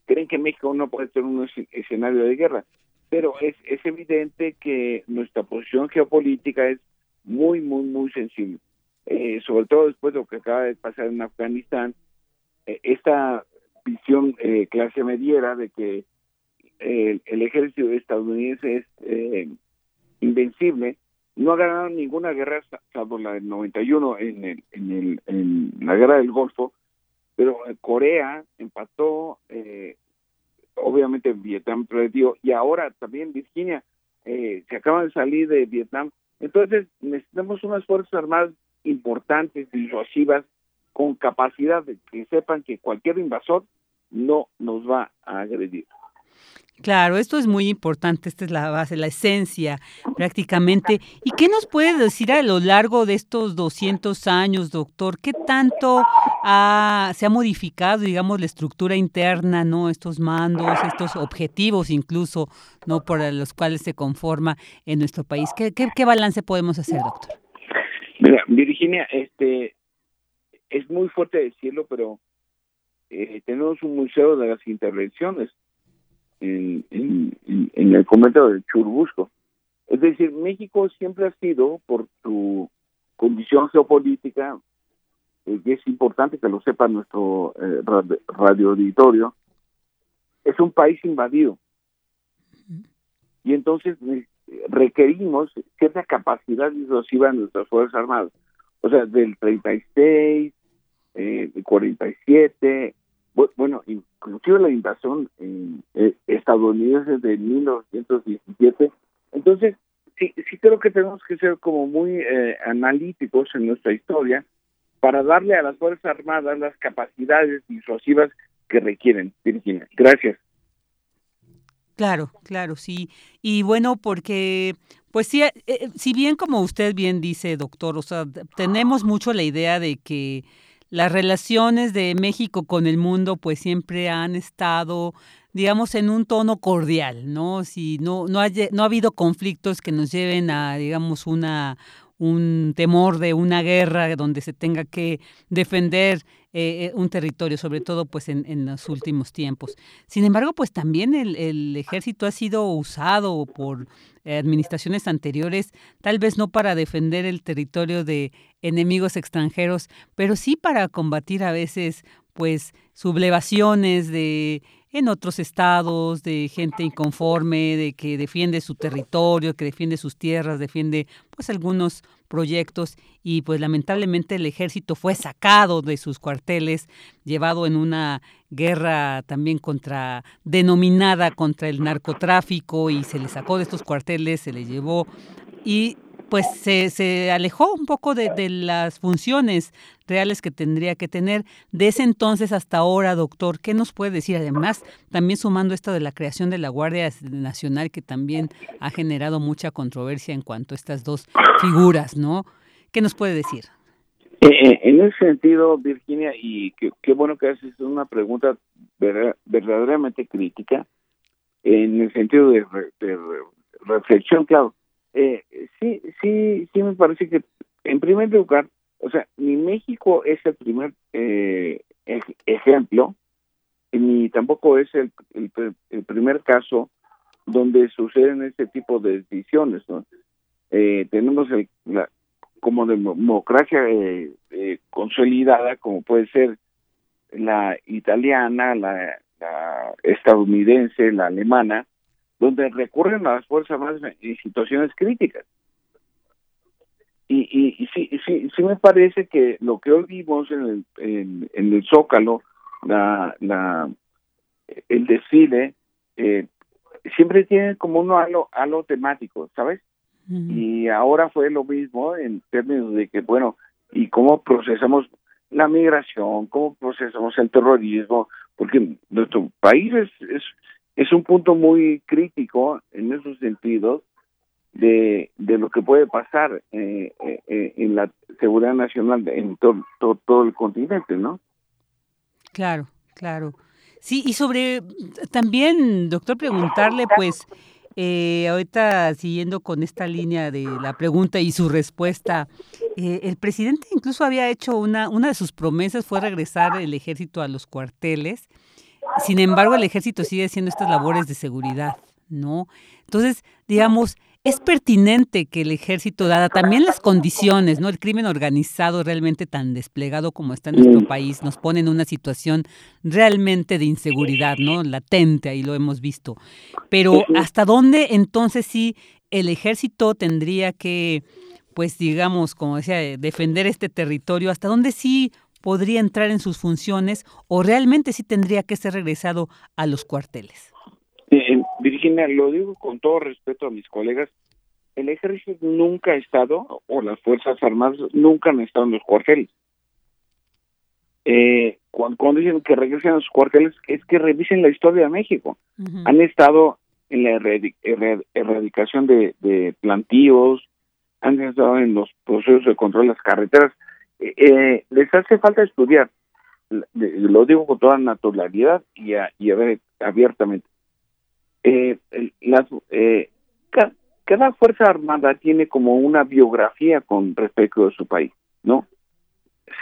creen que México no puede ser un escenario de guerra, pero es, es evidente que nuestra posición geopolítica es muy, muy, muy sensible. Eh, sobre todo después de lo que acaba de pasar en Afganistán, eh, esta visión eh, clase mediera de que el ejército estadounidense es invencible, no ha ganado ninguna guerra salvo la del 91 en, el, en, el, en la guerra del Golfo, pero Corea empató, obviamente Vietnam perdió y ahora también Virginia eh, se acaba de salir de Vietnam. Entonces necesitamos unas fuerzas armadas importantes, disuasivas, con capacidad de que sepan que cualquier invasor no nos va a agredir. Claro, esto es muy importante, esta es la base, la esencia prácticamente. ¿Y qué nos puede decir a lo largo de estos 200 años, doctor? ¿Qué tanto se ha modificado, digamos, la estructura interna, no estos mandos, estos objetivos incluso, no por los cuales se conforma en nuestro país? ¿Qué, qué, balance podemos hacer, doctor? Mira, Virginia, este es muy fuerte decirlo, pero eh, tenemos un museo de las intervenciones en, el convento de Churubusco. Es decir, México siempre ha sido, por su condición geopolítica, eh, y es importante que lo sepa nuestro eh, radio es un país invadido. Y entonces eh, requerimos cierta capacidad disuasiva en nuestras Fuerzas Armadas. O sea, del 36, eh, 47, bueno, inclusive la invasión eh, estadounidense de 1917. Entonces, sí, sí creo que tenemos que ser como muy eh, analíticos en nuestra historia para darle a las Fuerzas Armadas las capacidades disuasivas que requieren. Virginia, gracias. Claro, claro, sí. Y bueno, porque, pues sí, eh, si bien como usted bien dice, doctor, o sea, tenemos mucho la idea de que las relaciones de México con el mundo pues siempre han estado digamos en un tono cordial, ¿no? Si no no ha, no ha habido conflictos que nos lleven a digamos una un temor de una guerra donde se tenga que defender eh, eh, un territorio, sobre todo pues en, los últimos tiempos. Sin embargo, pues también el, ejército ha sido usado por administraciones anteriores, tal vez no para defender el territorio de enemigos extranjeros, pero sí para combatir a veces pues sublevaciones de en otros estados, de gente inconforme, de que defiende su territorio, que defiende sus tierras, defiende pues algunos proyectos. Y pues lamentablemente el ejército fue sacado de sus cuarteles, llevado en una guerra también contra denominada contra el narcotráfico y se le sacó de estos cuarteles, se le llevó. Y pues se, se alejó un poco de, de, las funciones reales que tendría que tener. De ese entonces hasta ahora, doctor, ¿qué nos puede decir? Además, también sumando esto de la creación de la Guardia Nacional, que también ha generado mucha controversia en cuanto a estas dos figuras, ¿no? ¿Qué nos puede decir? Eh, eh, en ese sentido, Virginia, y qué bueno que haces una pregunta verdaderamente crítica, en el sentido de, de reflexión, claro eh, sí, sí, sí me parece que en primer lugar, o sea, ni México es el primer eh, ejemplo, ni tampoco es el, el, primer caso donde suceden este tipo de decisiones. Eh, tenemos el, la, como democracia eh, eh, consolidada, como puede ser la italiana, la, la estadounidense, la alemana, donde recurren a las fuerzas armadas en situaciones críticas. Y, y, sí, sí, sí me parece que lo que hoy vimos en el, en, el Zócalo, la, la, el desfile, eh, siempre tiene como uno halo, halo temático, ¿sabes? Y ahora fue lo mismo en términos de que, bueno, ¿y cómo procesamos la migración? ¿Cómo procesamos el terrorismo? Porque nuestro país es, es es un punto muy crítico en esos sentidos de, de lo que puede pasar eh, eh, eh, en la seguridad nacional en todo, todo, el continente, ¿no? Claro, claro. Sí, y sobre también, doctor, preguntarle, pues, ahorita siguiendo con esta línea de la pregunta y su respuesta, el presidente incluso había hecho una, una de sus promesas fue regresar el ejército a los cuarteles sin embargo, el ejército sigue haciendo estas labores de seguridad, ¿no? Entonces, digamos, es pertinente que el ejército, dada también las condiciones, ¿no? El crimen organizado realmente tan desplegado como está en nuestro país, nos pone en una situación realmente de inseguridad, ¿no? Latente, ahí lo hemos visto. Pero ¿hasta dónde entonces sí el ejército tendría que, pues digamos, como decía, defender este territorio? ¿Hasta dónde sí podría entrar en sus funciones o realmente sí tendría que ser regresado a los cuarteles? Eh, Virginia, lo digo con todo respeto a mis colegas, el ejército nunca ha estado, o las Fuerzas Armadas nunca han estado en los cuarteles. Eh, cuando, dicen que regresen a sus cuarteles, es que revisen la historia de México. Han estado en la erradicación de, de, plantíos, han estado en los procesos de control de las carreteras. Eh, eh, les hace falta estudiar, lo digo con toda naturalidad y, a, y a ver, abiertamente. Eh, las, eh, cada fuerza armada tiene como una biografía con respecto a su país, ¿no?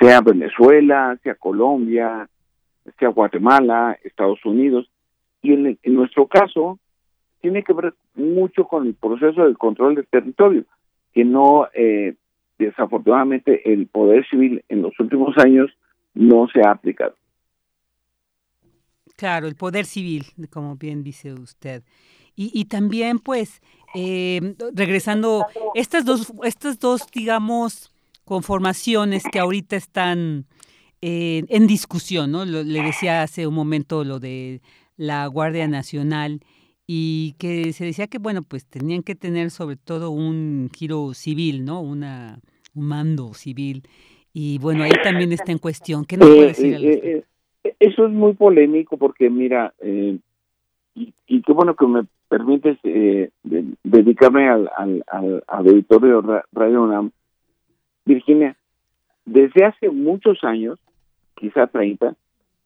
Sea Venezuela, sea Colombia, sea Guatemala, Estados Unidos, y en, nuestro caso tiene que ver mucho con el proceso de control del territorio, que no, eh, desafortunadamente, el poder civil en los últimos años no se ha aplicado. Claro, el poder civil, como bien dice usted. Y, también, pues, eh, regresando, estas dos, estas dos, digamos, conformaciones que ahorita están eh, en discusión, ¿no? le decía hace un momento lo de la Guardia Nacional y que se decía que, bueno, pues tenían que tener sobre todo un giro civil, ¿no? Una, un mando civil. Y bueno, ahí también está en cuestión. ¿Qué nos puede decir eh, Eso es muy polémico porque, mira, y, y, qué bueno que me permites eh, dedicarme al, al, al, auditorio Radio UNAM, Virginia, desde hace muchos años, quizá 30,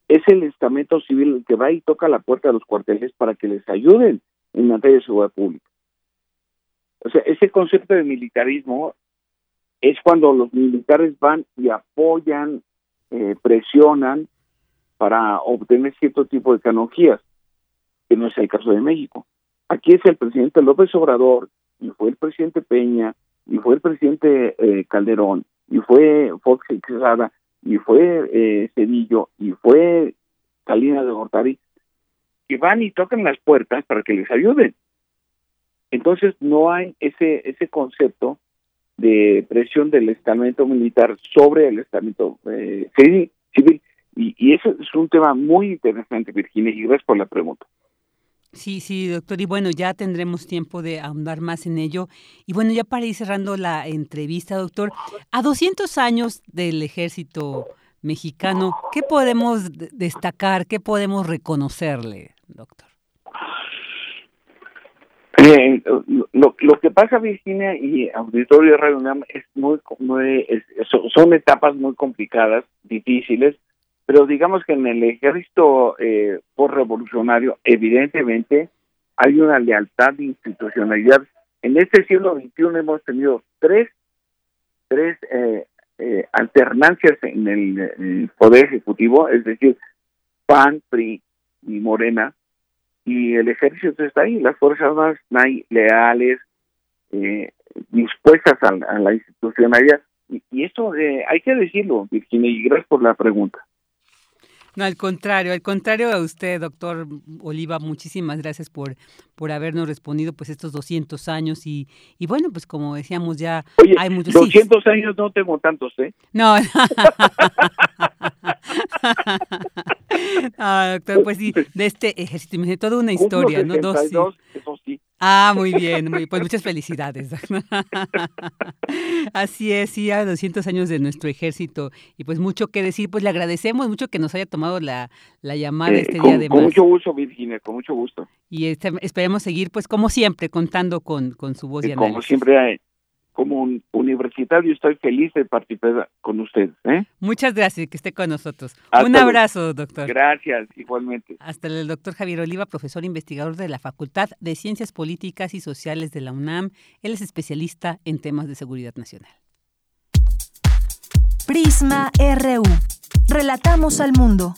es el estamento civil el que va y toca la puerta de los cuarteles para que les ayuden en materia de seguridad pública. O sea, ese concepto de militarismo es cuando los militares van y apoyan, eh, presionan para obtener cierto tipo de tecnologías, que no es el caso de México. Aquí es el presidente López Obrador, y fue el presidente Peña, y fue el presidente eh, Calderón, y fue Fox Quesada, y fue eh, Cedillo, y fue Salinas de Gortari, que van y tocan las puertas para que les ayuden. Entonces no hay ese ese concepto de presión del estamento militar sobre el estamento eh, civil, y, y eso es un tema muy interesante, Virginia, y gracias por la pregunta. Sí, sí, doctor. Y bueno, ya tendremos tiempo de ahondar más en ello. Y bueno, ya para ir cerrando la entrevista, doctor, a 200 años del ejército mexicano, ¿qué podemos destacar, qué podemos reconocerle, doctor? Eh, lo, lo que pasa, Virginia y Auditorio de Radio UNAM, es muy, son etapas muy complicadas, difíciles, pero digamos que en el ejército eh, revolucionario evidentemente hay una lealtad de institucionalidad. En este siglo XXI hemos tenido tres, tres eh, eh, alternancias en el, poder ejecutivo, es decir, PAN, PRI y Morena, y el ejército está ahí, las fuerzas armadas están leales, eh, dispuestas a, la institucionalidad. Y, y esto eh, hay que decirlo, Virginia, y gracias por la pregunta. No, al contrario, al contrario a usted, doctor Oliva, muchísimas gracias por, por habernos respondido pues estos 200 años y, y bueno, pues como decíamos ya hay muchos... 200 años no tengo tantos, ¿eh? [LAUGHS] No, doctor, pues sí, de este ejército, me toda una historia, ¿no? Dos. Ah, muy bien, muy, pues muchas felicidades. Así es, sí, a 200 años de nuestro ejército y pues mucho que decir, pues le agradecemos mucho que nos haya tomado la, la llamada eh, este día de Con mucho gusto, Virginia, con mucho gusto. Y este, esperemos seguir, pues como siempre, contando con, con su voz y análisis. Como siempre, como un universitario estoy feliz de participar con ustedes. ¿eh? Muchas gracias, que esté con nosotros. un abrazo, doctor. Gracias, igualmente. Hasta el doctor Javier Oliva, profesor investigador de la Facultad de Ciencias Políticas y Sociales de la UNAM. Él es especialista en temas de seguridad nacional. Prisma RU. Relatamos al mundo.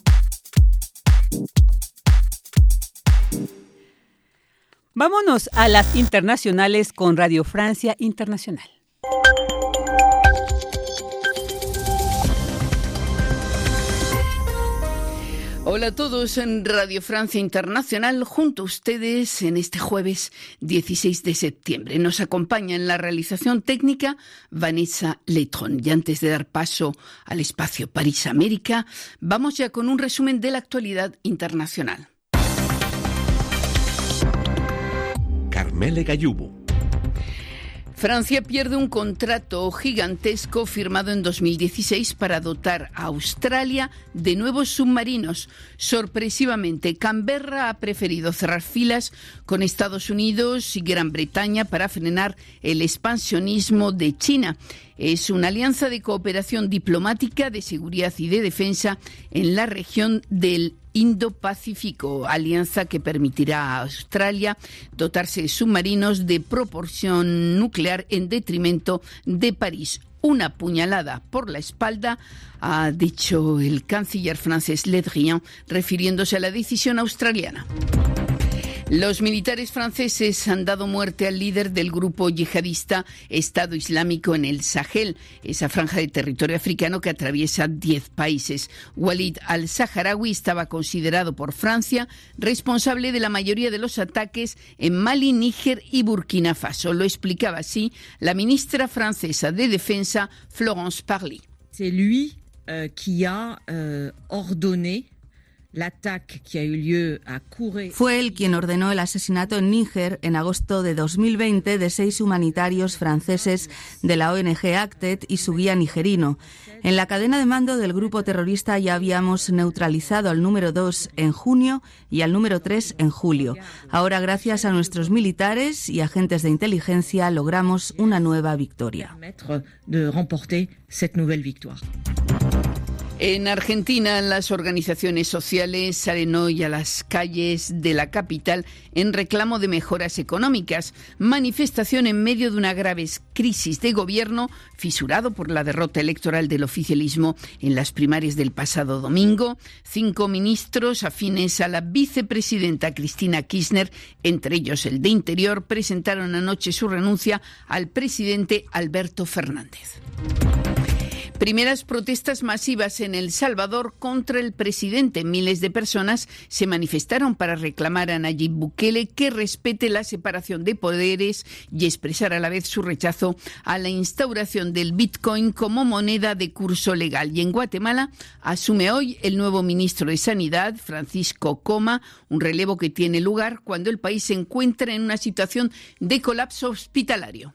Vámonos a las internacionales con Radio Francia Internacional. Hola a todos en Radio Francia Internacional, junto a ustedes en este jueves 16 de septiembre. Nos acompaña en la realización técnica Vanessa Letron. Y antes de dar paso al espacio París-América, vamos ya con un resumen de la actualidad internacional. Carmele Gallubo. Francia pierde un contrato gigantesco firmado en 2016 para dotar a Australia de nuevos submarinos. Sorpresivamente, Canberra ha preferido cerrar filas con Estados Unidos y Gran Bretaña para frenar el expansionismo de China. Es una alianza de cooperación diplomática, de seguridad y de defensa en la región del Indo-Pacífico, alianza que permitirá a Australia dotarse de submarinos de proporción nuclear en detrimento de París. Una puñalada por la espalda, ha dicho el canciller francés Le Drian, refiriéndose a la decisión australiana. Los militares franceses han dado muerte al líder del grupo yihadista Estado Islámico en el Sahel, esa franja de territorio africano que atraviesa 10 países. Walid al-Saharaui estaba considerado por Francia responsable de la mayoría de los ataques en Mali, Níger y Burkina Faso. Lo explicaba así la ministra francesa de Defensa, Florence Parly. C'est lui euh, qui a euh, ordonné fue él quien ordenó el asesinato en Níger en agosto de 2020 de seis humanitarios franceses de la ONG ACTED y su guía nigerino. En la cadena de mando del grupo terrorista ya habíamos neutralizado al número 2 en junio y al número 3 en julio. Ahora, gracias a nuestros militares y agentes de inteligencia, logramos una nueva victoria. En Argentina, las organizaciones sociales salen hoy a las calles de la capital en reclamo de mejoras económicas. Manifestación en medio de una grave crisis de gobierno fisurado por la derrota electoral del oficialismo en las primarias del pasado domingo. Cinco ministros afines a la vicepresidenta Cristina Kirchner, entre ellos el de Interior, presentaron anoche su renuncia al presidente Alberto Fernández. Primeras protestas masivas en El Salvador contra el presidente. Miles de personas se manifestaron para reclamar a Nayib Bukele que respete la separación de poderes y expresar a la vez su rechazo a la instauración del Bitcoin como moneda de curso legal. Y en Guatemala asume hoy el nuevo ministro de Sanidad, Francisco Coma, un relevo que tiene lugar cuando el país se encuentra en una situación de colapso hospitalario.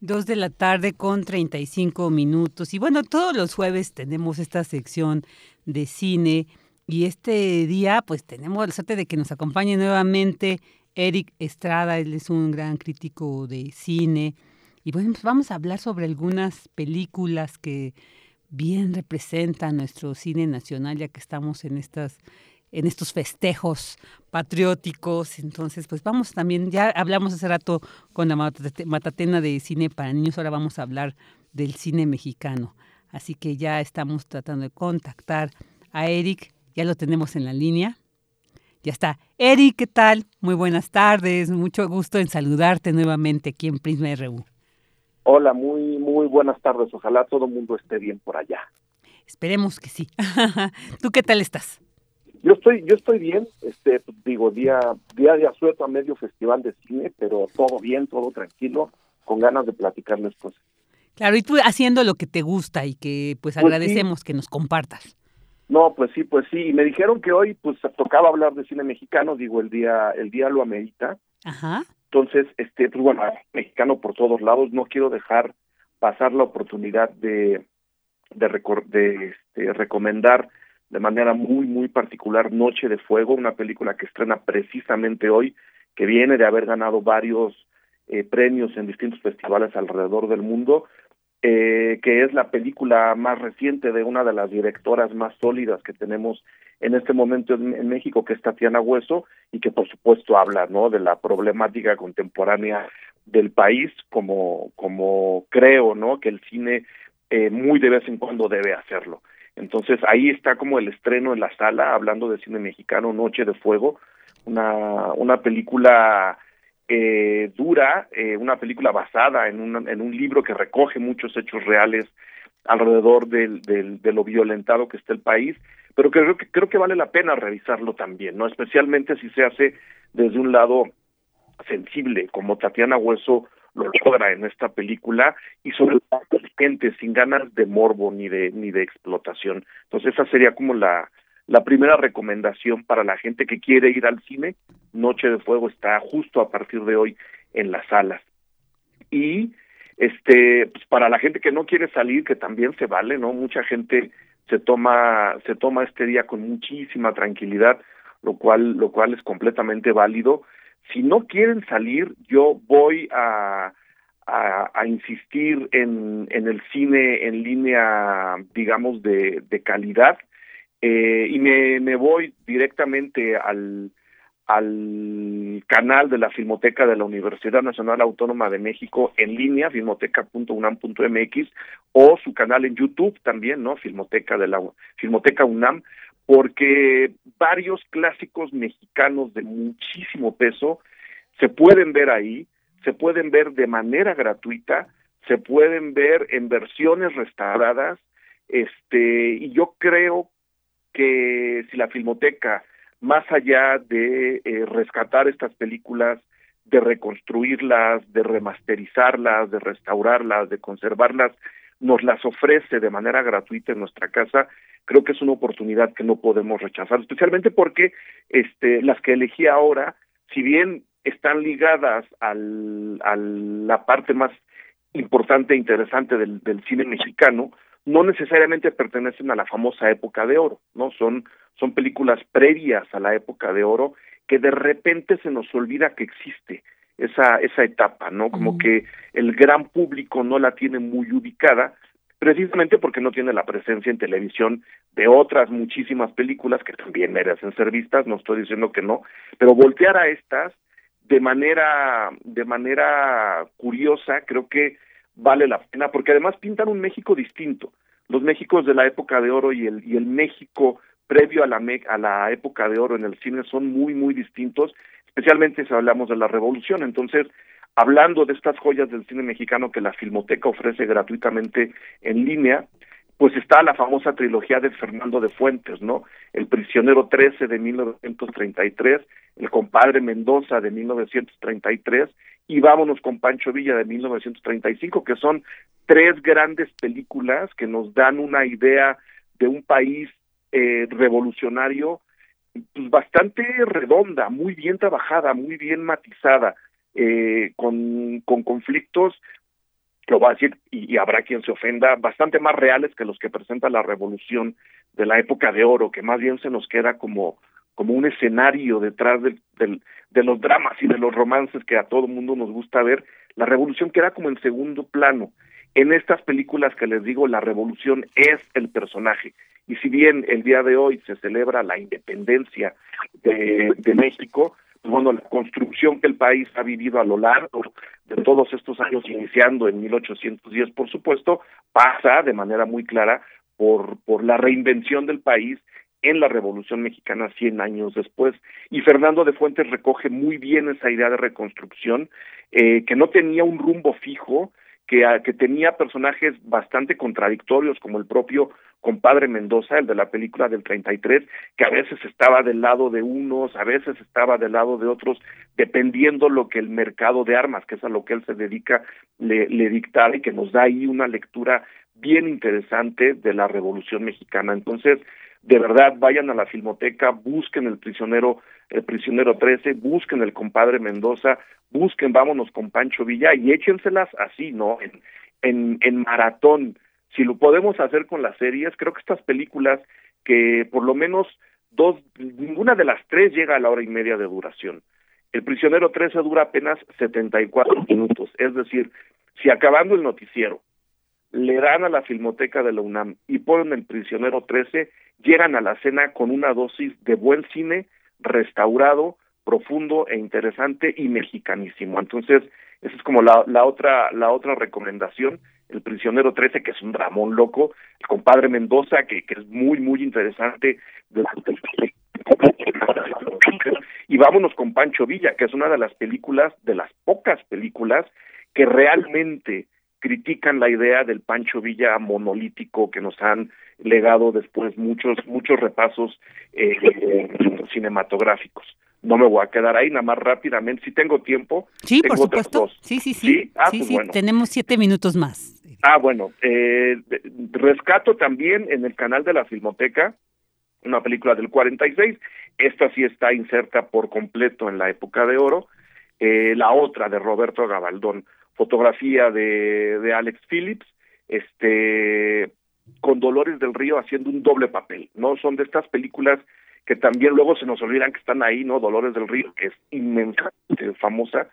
Dos de la tarde con 35 minutos. Y bueno, todos los jueves tenemos esta sección de cine. Y este día, pues tenemos la suerte de que nos acompañe nuevamente Eric Estrada. Él es un gran crítico de cine. Y bueno, pues vamos a hablar sobre algunas películas que bien representan nuestro cine nacional, ya que estamos en estas en estos festejos patrióticos. Entonces, pues vamos también, ya hablamos hace rato con la Matatena de Cine para Niños, ahora vamos a hablar del cine mexicano. Así que ya estamos tratando de contactar a Eric, ya lo tenemos en la línea. Ya está. Eric, ¿qué tal? Muy buenas tardes, mucho gusto en saludarte nuevamente aquí en Prisma RU. Hola, muy, muy buenas tardes. Ojalá todo el mundo esté bien por allá. Esperemos que sí. [LAUGHS] ¿Tú qué tal estás? Yo estoy, yo estoy bien, este, digo, día, día de asueto a medio festival de cine, pero todo bien, todo tranquilo, con ganas de platicarles cosas. Claro, y tú haciendo lo que te gusta y que pues, pues agradecemos que nos compartas. No, pues sí, pues sí. Me dijeron que hoy pues tocaba hablar de cine mexicano, digo, el día el día lo amerita. Ajá. Entonces, este, pues bueno, mexicano por todos lados, no quiero dejar pasar la oportunidad de de, de este, recomendar de manera muy muy particular Noche de Fuego, una película que estrena precisamente hoy, que viene de haber ganado varios eh, premios en distintos festivales alrededor del mundo eh, que es la película más reciente de una de las directoras más sólidas que tenemos en este momento en, México, que es Tatiana Hueso, y que por supuesto habla ¿no? de la problemática contemporánea del país, como, como creo ¿no? que el cine eh, muy de vez en cuando debe hacerlo. Entonces ahí está como el estreno en la sala, hablando de cine mexicano, Noche de Fuego, una, una película eh, dura, eh, una película basada en un, en un libro que recoge muchos hechos reales alrededor del, de lo violentado que está el país, pero creo que creo que vale la pena revisarlo también, no especialmente si se hace desde un lado sensible, como Tatiana Hueso lo logra en esta película y sobre todo gente sin ganas de morbo ni de ni de explotación. Entonces esa sería como la la primera recomendación para la gente que quiere ir al cine, Noche de Fuego está justo a partir de hoy en las salas. Y este pues para la gente que no quiere salir, que también se vale, ¿no? Mucha gente se toma se toma este día con muchísima tranquilidad, lo cual lo cual es completamente válido. Si no quieren salir, yo voy a insistir en, el cine en línea, digamos, de, de calidad eh, y me, me voy directamente al, al canal de la Filmoteca de la Universidad Nacional Autónoma de México en línea, filmoteca.unam.mx, o su canal en YouTube también, ¿no? Filmoteca de la Filmoteca UNAM, porque varios clásicos mexicanos de muchísimo peso se pueden ver ahí, se pueden ver de manera gratuita, se pueden ver en versiones restauradas, este, y yo creo que si la Filmoteca, más allá de eh, rescatar estas películas, de reconstruirlas, de remasterizarlas, de restaurarlas, de conservarlas, nos las ofrece de manera gratuita en nuestra casa, creo que es una oportunidad que no podemos rechazar, especialmente porque este, las que elegí ahora, si bien están ligadas al, a la parte más importante e interesante del, del cine mexicano, no necesariamente pertenecen a la famosa época de oro, ¿no? Son, son películas previas a la época de oro que de repente se nos olvida que existe esa, esa etapa, ¿no? Como que el gran público no la tiene muy ubicada, precisamente porque no tiene la presencia en televisión de otras muchísimas películas que también merecen ser vistas, no estoy diciendo que no, pero voltear a estas de manera, de manera curiosa, creo que vale la pena, porque además pintan un México distinto. Los Méxicos de la época de oro y el, y el México previo a la, a la época de oro en el cine son muy, muy distintos, especialmente si hablamos de la revolución. Entonces, hablando de estas joyas del cine mexicano que la Filmoteca ofrece gratuitamente en línea, pues está la famosa trilogía de Fernando de Fuentes, ¿no? El prisionero 13 de 1933, El compadre Mendoza de 1933 y Vámonos con Pancho Villa de 1935, que son tres grandes películas que nos dan una idea de un país eh, revolucionario bastante redonda, muy bien trabajada, muy bien matizada, eh, con, con conflictos lo va a decir y, habrá quien se ofenda, bastante más reales que los que presenta la revolución de la época de oro, que más bien se nos queda como, como un escenario detrás del, del, de los dramas y de los romances que a todo mundo nos gusta ver, la revolución queda como en segundo plano. En estas películas que les digo, la revolución es el personaje. Y si bien el día de hoy se celebra la independencia de, México, bueno, la construcción que el país ha vivido a lo largo de todos estos años, iniciando en 1810, por supuesto, pasa de manera muy clara por, por la reinvención del país en la Revolución Mexicana 100 años después. Y Fernando de Fuentes recoge muy bien esa idea de reconstrucción, eh, que no tenía un rumbo fijo, que, que tenía personajes bastante contradictorios, como el propio compadre Mendoza, el de la película del 33, que a veces estaba del lado de unos, a veces estaba del lado de otros, dependiendo lo que el mercado de armas, que es a lo que él se dedica, le, le dictara y que nos da ahí una lectura bien interesante de la Revolución Mexicana. Entonces, de verdad, vayan a la filmoteca, busquen el prisionero, el prisionero 13, busquen el compadre Mendoza, busquen Vámonos con Pancho Villa y échenselas así, ¿no? En, en, en maratón si lo podemos hacer con las series, creo que estas películas que por lo menos dos, ninguna de las tres llega a la hora y media de duración. El prisionero 13 dura apenas 74 minutos, es decir, si acabando el noticiero le dan a la Filmoteca de la UNAM y ponen El Prisionero 13, llegan a la cena con una dosis de buen cine, restaurado, profundo e interesante y mexicanísimo. Entonces, esa es como la, la otra la otra recomendación, El Prisionero 13, que es un dramón loco, El Compadre Mendoza, que, que es muy, muy interesante, y vámonos con Pancho Villa, que es una de las películas, de las pocas películas, que realmente critican la idea del Pancho Villa monolítico que nos han legado después muchos muchos repasos eh, cinematográficos. No me voy a quedar ahí, nada más rápidamente. Si tengo tiempo. Sí, por supuesto. Sí, sí, sí. Ah, sí, pues sí. bueno. Tenemos siete minutos más. Ah, bueno. Eh, rescato también en el canal de la Filmoteca una película del 46. Esta sí está inserta por completo en la época de oro. Eh, la otra de Roberto Gabaldón, fotografía de, de Alex Phillips, este, con Dolores del Río haciendo un doble papel, ¿no? Son de estas películas que también luego se nos olvidan que están ahí, ¿no? Dolores del Río, que es inmensamente famosa,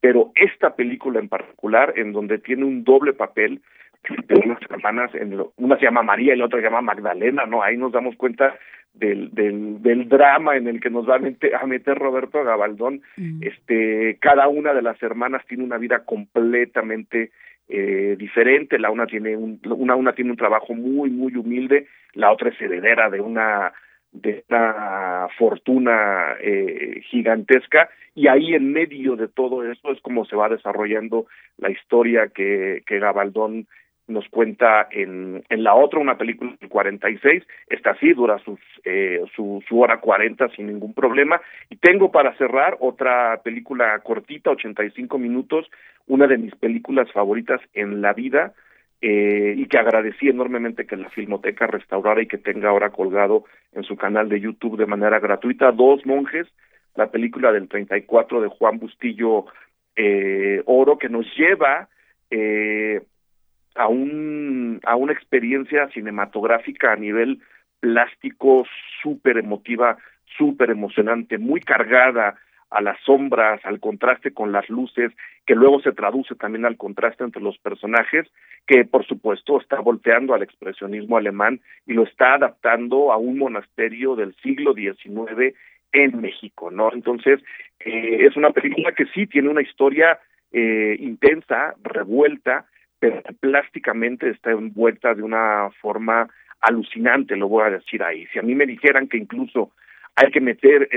pero esta película en particular, en donde tiene un doble papel, de unas hermanas, en lo- una se llama María y la otra se llama Magdalena, ¿no? Ahí nos damos cuenta del, del, del drama en el que nos va a meter, a meter Roberto Gabaldón. Este, cada una de las hermanas tiene una vida completamente eh, diferente. La una tiene un, una, una tiene un trabajo muy, muy humilde, la otra es heredera de una de una fortuna eh, gigantesca y ahí en medio de todo esto es como se va desarrollando la historia que, que Gabaldón nos cuenta en, en la otra, una película del 46, esta sí dura sus, eh, su, su hora 40 sin ningún problema, y tengo para cerrar otra película cortita, 85 minutos, una de mis películas favoritas en la vida, eh, y que agradecí enormemente que la Filmoteca restaurara y que tenga ahora colgado en su canal de YouTube de manera gratuita, Dos Monjes, la película del 34 de Juan Bustillo eh, Oro, que nos lleva eh, a un a una experiencia cinematográfica a nivel plástico súper emotiva, súper emocionante, muy cargada a las sombras, al contraste con las luces, que luego se traduce también al contraste entre los personajes, que por supuesto está volteando al expresionismo alemán y lo está adaptando a un monasterio del siglo XIX en México, ¿no? Entonces, eh, es una película que sí tiene una historia eh, intensa, revuelta, pero plásticamente está envuelta de una forma alucinante, lo voy a decir ahí. Si a mí me dijeran que incluso hay que meter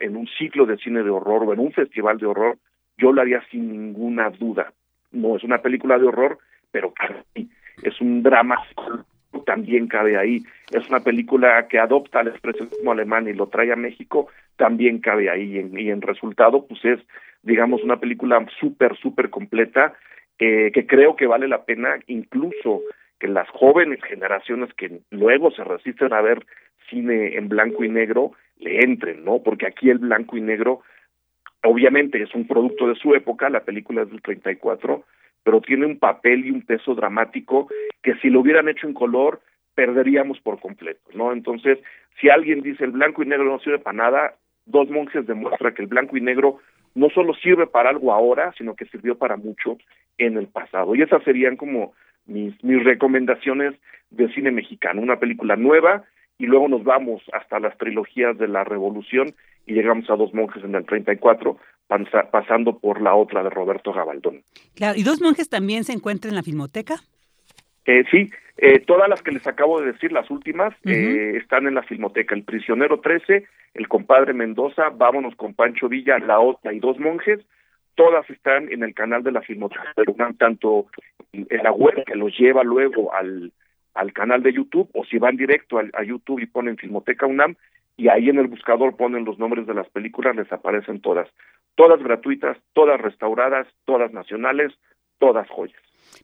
en un ciclo de cine de horror o en un festival de horror, yo lo haría sin ninguna duda. No es una película de horror, pero ahí. Es un drama también cabe ahí. Es una película que adopta el expresionismo alemán y lo trae a México, también cabe ahí. Y en, y en resultado, pues es, digamos, una película súper, súper completa, eh, que creo que vale la pena incluso que las jóvenes generaciones que luego se resisten a ver cine en blanco y negro le entren, ¿no? Porque aquí el blanco y negro obviamente es un producto de su época, la película es del 34, pero tiene un papel y un peso dramático que si lo hubieran hecho en color perderíamos por completo, ¿no? Entonces, si alguien dice el blanco y negro no sirve para nada, Dos Monjes demuestra que el blanco y negro no solo sirve para algo ahora, sino que sirvió para mucho en el pasado. Y esas serían como mis, mis recomendaciones de cine mexicano, una película nueva y luego nos vamos hasta las trilogías de la Revolución y llegamos a Dos Monjes en el 34, pansa- pasando por la otra de Roberto Gabaldón. Claro, ¿y dos monjes también se encuentran en la filmoteca? Eh, sí, eh, todas las que les acabo de decir, las últimas, eh, están en la Filmoteca. El Prisionero 13, El Compadre Mendoza, Vámonos con Pancho Villa, La Otra y Dos Monjes, todas están en el canal de la Filmoteca UNAM, tanto en la web que los lleva luego al, al canal de YouTube, o si van directo a, YouTube y ponen Filmoteca UNAM, y ahí en el buscador ponen los nombres de las películas, les aparecen todas. Todas gratuitas, todas restauradas, todas nacionales, todas joyas.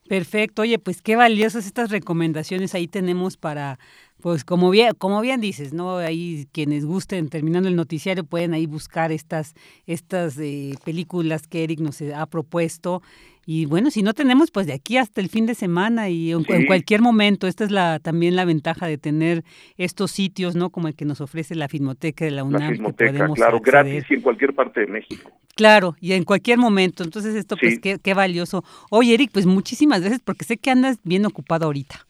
Perfecto, oye, pues qué valiosas estas recomendaciones ahí tenemos para, pues como bien, como bien dices, ¿no? Ahí quienes gusten, terminando el noticiario, pueden ahí buscar estas, estas eh, películas que Eric nos ha propuesto. Y bueno, si no tenemos, pues de aquí hasta el fin de semana y en, cualquier momento. Esta es la también la ventaja de tener estos sitios, ¿no? Como el que nos ofrece la Filmoteca de la La UNAM, que Filmoteca, podemos claro, acceder. gratis y en cualquier parte de México. Claro, y en cualquier momento. Entonces esto pues qué, qué valioso. Oye, Eric, pues muchísimas gracias porque sé que andas bien ocupado ahorita.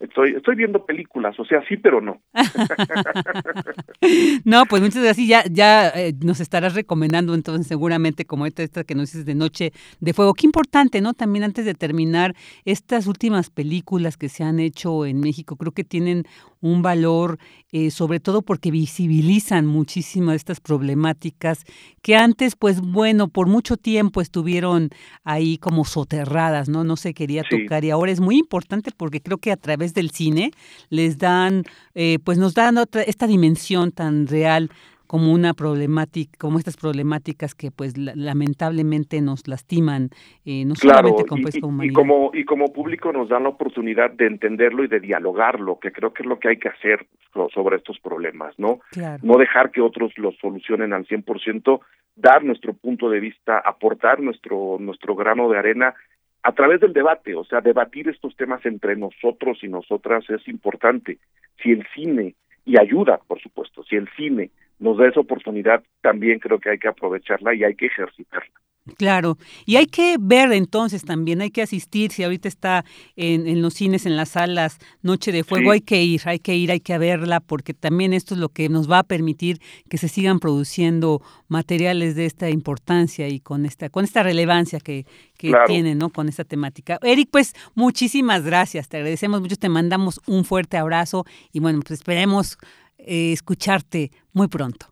Estoy, estoy viendo películas, o sea, sí, pero no. [LAUGHS] no, pues muchas gracias. Ya, ya eh, nos estarás recomendando entonces seguramente como esta, esta que nos dices de Noche de Fuego. Qué importante, ¿no? También antes de terminar, estas últimas películas que se han hecho en México creo que tienen un valor, eh, sobre todo porque visibilizan muchísimas estas problemáticas que antes, pues bueno, por mucho tiempo estuvieron ahí como soterradas, ¿no? No se quería tocar y ahora es muy importante porque creo que a través del cine les dan, eh, pues nos dan otra, esta dimensión tan real como una problemática, como estas problemáticas que pues lamentablemente nos lastiman, eh, no solamente como, pues, como y, como y como público nos dan la oportunidad de entenderlo y de dialogarlo, que creo que es lo que hay que hacer sobre estos problemas, ¿no? No dejar que otros los solucionen al 100%, dar nuestro punto de vista, aportar nuestro nuestro grano de arena a través del debate, o sea, debatir estos temas entre nosotros y nosotras es importante. Si el cine, y ayuda, por supuesto, si el cine nos da esa oportunidad, también creo que hay que aprovecharla y hay que ejercitarla. Claro, y hay que ver entonces también, hay que asistir, si ahorita está en, los cines, en las salas, Noche de Fuego, hay que ir, hay que ir, hay que verla, porque también esto es lo que nos va a permitir que se sigan produciendo materiales de esta importancia y con esta, con esta relevancia que, que tiene, ¿no? Con esta temática. Eric, pues muchísimas gracias, te agradecemos mucho, te mandamos un fuerte abrazo y bueno, pues esperemos eh, escucharte muy pronto.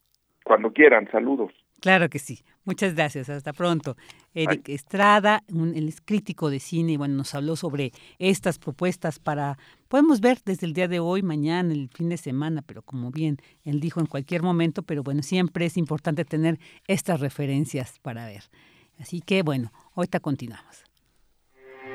Cuando quieran, saludos. Claro que sí. Muchas gracias. Hasta pronto. Eric Estrada, un, el crítico de cine, y bueno, nos habló sobre estas propuestas para, podemos ver desde el día de hoy, mañana, el fin de semana, pero como bien él dijo, en cualquier momento, pero bueno, siempre es importante tener estas referencias para ver. Así que bueno, ahorita continuamos.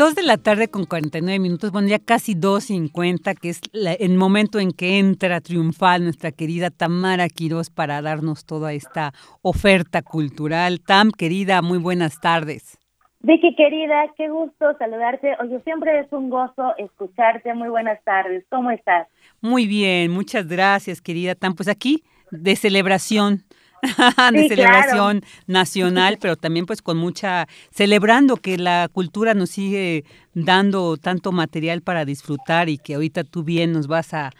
Dos de la tarde con 49 minutos, bueno, ya casi 2.50, que es el momento en que entra triunfal nuestra querida Tamara Quirós para darnos toda esta oferta cultural. Tam, querida, muy buenas tardes. Vicky, querida, qué gusto saludarte. Oye, siempre es un gozo escucharte. Muy buenas tardes. ¿Cómo estás? Muy bien, muchas gracias, querida Tam. Pues aquí, de celebración [LAUGHS] de celebración nacional, pero también pues con mucha, celebrando que la cultura nos sigue dando tanto material para disfrutar y que ahorita tú bien nos vas a,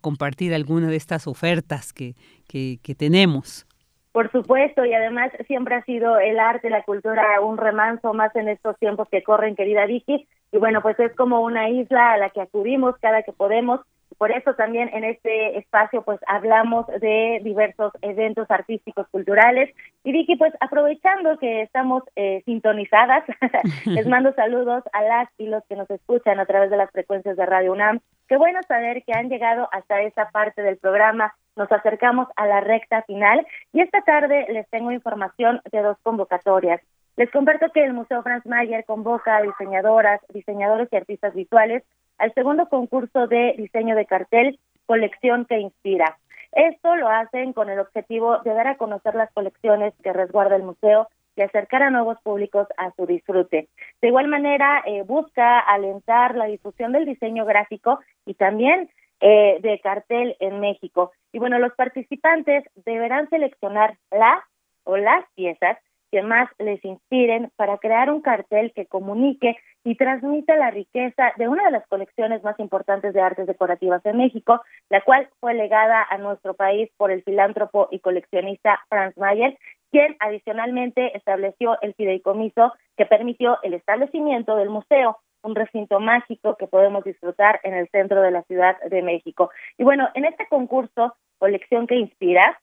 compartir alguna de estas ofertas que, que, que tenemos. Por supuesto, y además siempre ha sido el arte, la cultura un remanso más en estos tiempos que corren, querida Vicky, y bueno, pues es como una isla a la que acudimos cada que podemos por eso también en este espacio pues hablamos de diversos eventos artísticos culturales. Y Vicky pues aprovechando que estamos eh, sintonizadas [LAUGHS] les [LAUGHS] mando saludos a las y los que nos escuchan a través de las frecuencias de Radio UNAM. Qué bueno saber que han llegado hasta esa parte del programa. Nos acercamos a la recta final y esta tarde les tengo información de dos convocatorias. Les comparto que el Museo Franz Mayer convoca a diseñadoras, diseñadores y artistas visuales al segundo concurso de diseño de cartel Colección que Inspira. Esto lo hacen con el objetivo de dar a conocer las colecciones que resguarda el museo y acercar a nuevos públicos a su disfrute. De igual manera, eh, busca alentar la difusión del diseño gráfico y también eh, de cartel en México. Y bueno, los participantes deberán seleccionar la o las piezas que más les inspiren para crear un cartel que comunique y transmita la riqueza de una de las colecciones más importantes de artes decorativas en México, la cual fue legada a nuestro país por el filántropo y coleccionista Franz Mayer, quien adicionalmente estableció el fideicomiso que permitió el establecimiento del museo un recinto mágico que podemos disfrutar en el centro de la Ciudad de México. Y bueno, en este concurso, Colección que Inspira,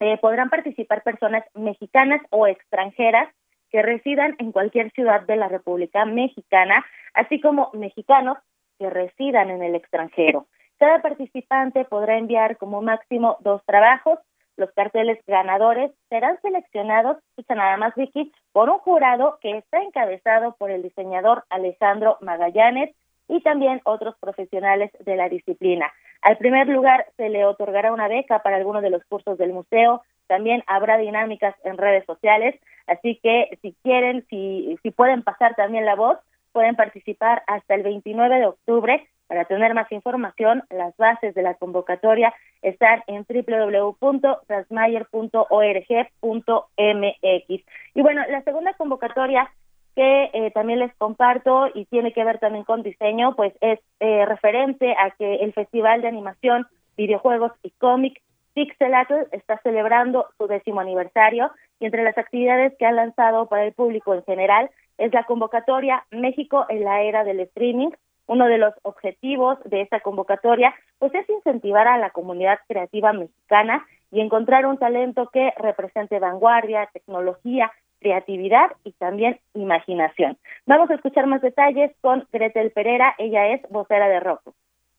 eh, podrán participar personas mexicanas o extranjeras que residan en cualquier ciudad de la República Mexicana, así como mexicanos que residan en el extranjero. Cada participante podrá enviar como máximo dos trabajos, los carteles ganadores serán seleccionados, escucha nada más Vicky, por un jurado que está encabezado por el diseñador Alejandro Magallanes y también otros profesionales de la disciplina. Al primer lugar se le otorgará una beca para alguno de los cursos del museo, también habrá dinámicas en redes sociales, así que si quieren, si, si pueden pasar también la voz, pueden participar hasta el 29 de octubre. Para tener más información, las bases de la convocatoria están en www.transmayer.org.mx. Y bueno, la segunda convocatoria que eh, también les comparto y tiene que ver también con diseño, pues es eh, referente a que el Festival de Animación, Videojuegos y Cómic Pixelatl está celebrando su décimo aniversario y entre las actividades que han lanzado para el público en general es la convocatoria México en la era del streaming. Uno de los objetivos de esta convocatoria pues es incentivar a la comunidad creativa mexicana y encontrar un talento que represente vanguardia, tecnología creatividad y también imaginación. Vamos a escuchar más detalles con Gretel Pereira, ella es vocera de Roku.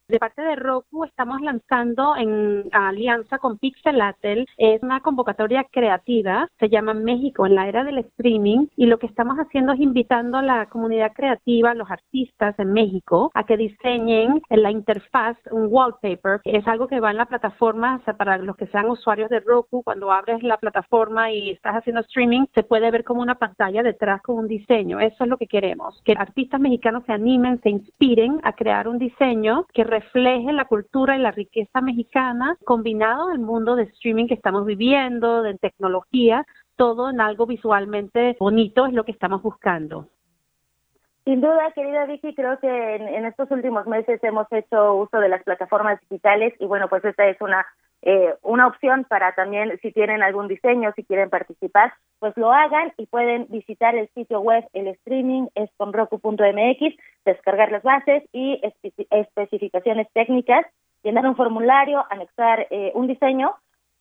De parte de Roku estamos lanzando en alianza con Pixelatel, es una convocatoria creativa, se llama México en la era del streaming y lo que estamos haciendo es invitando a la comunidad creativa, los artistas en México, a que diseñen en la interfaz un wallpaper, que es algo que va en la plataforma, para los que sean usuarios de Roku, cuando abres la plataforma y estás haciendo streaming, se puede ver como una pantalla detrás con un diseño. Eso es lo que queremos, que artistas mexicanos se animen, se inspiren a crear un diseño que refleje la cultura y la riqueza mexicana combinado al mundo de streaming que estamos viviendo, de tecnología, todo en algo visualmente bonito es lo que estamos buscando. Sin duda, querida Vicky, creo que en, estos últimos meses hemos hecho uso de las plataformas digitales y bueno, pues esta es una eh, una opción para también si tienen algún diseño, si quieren participar, pues lo hagan y pueden visitar el sitio web, el streaming es descargar las bases y especificaciones técnicas, llenar un formulario, anexar eh, un diseño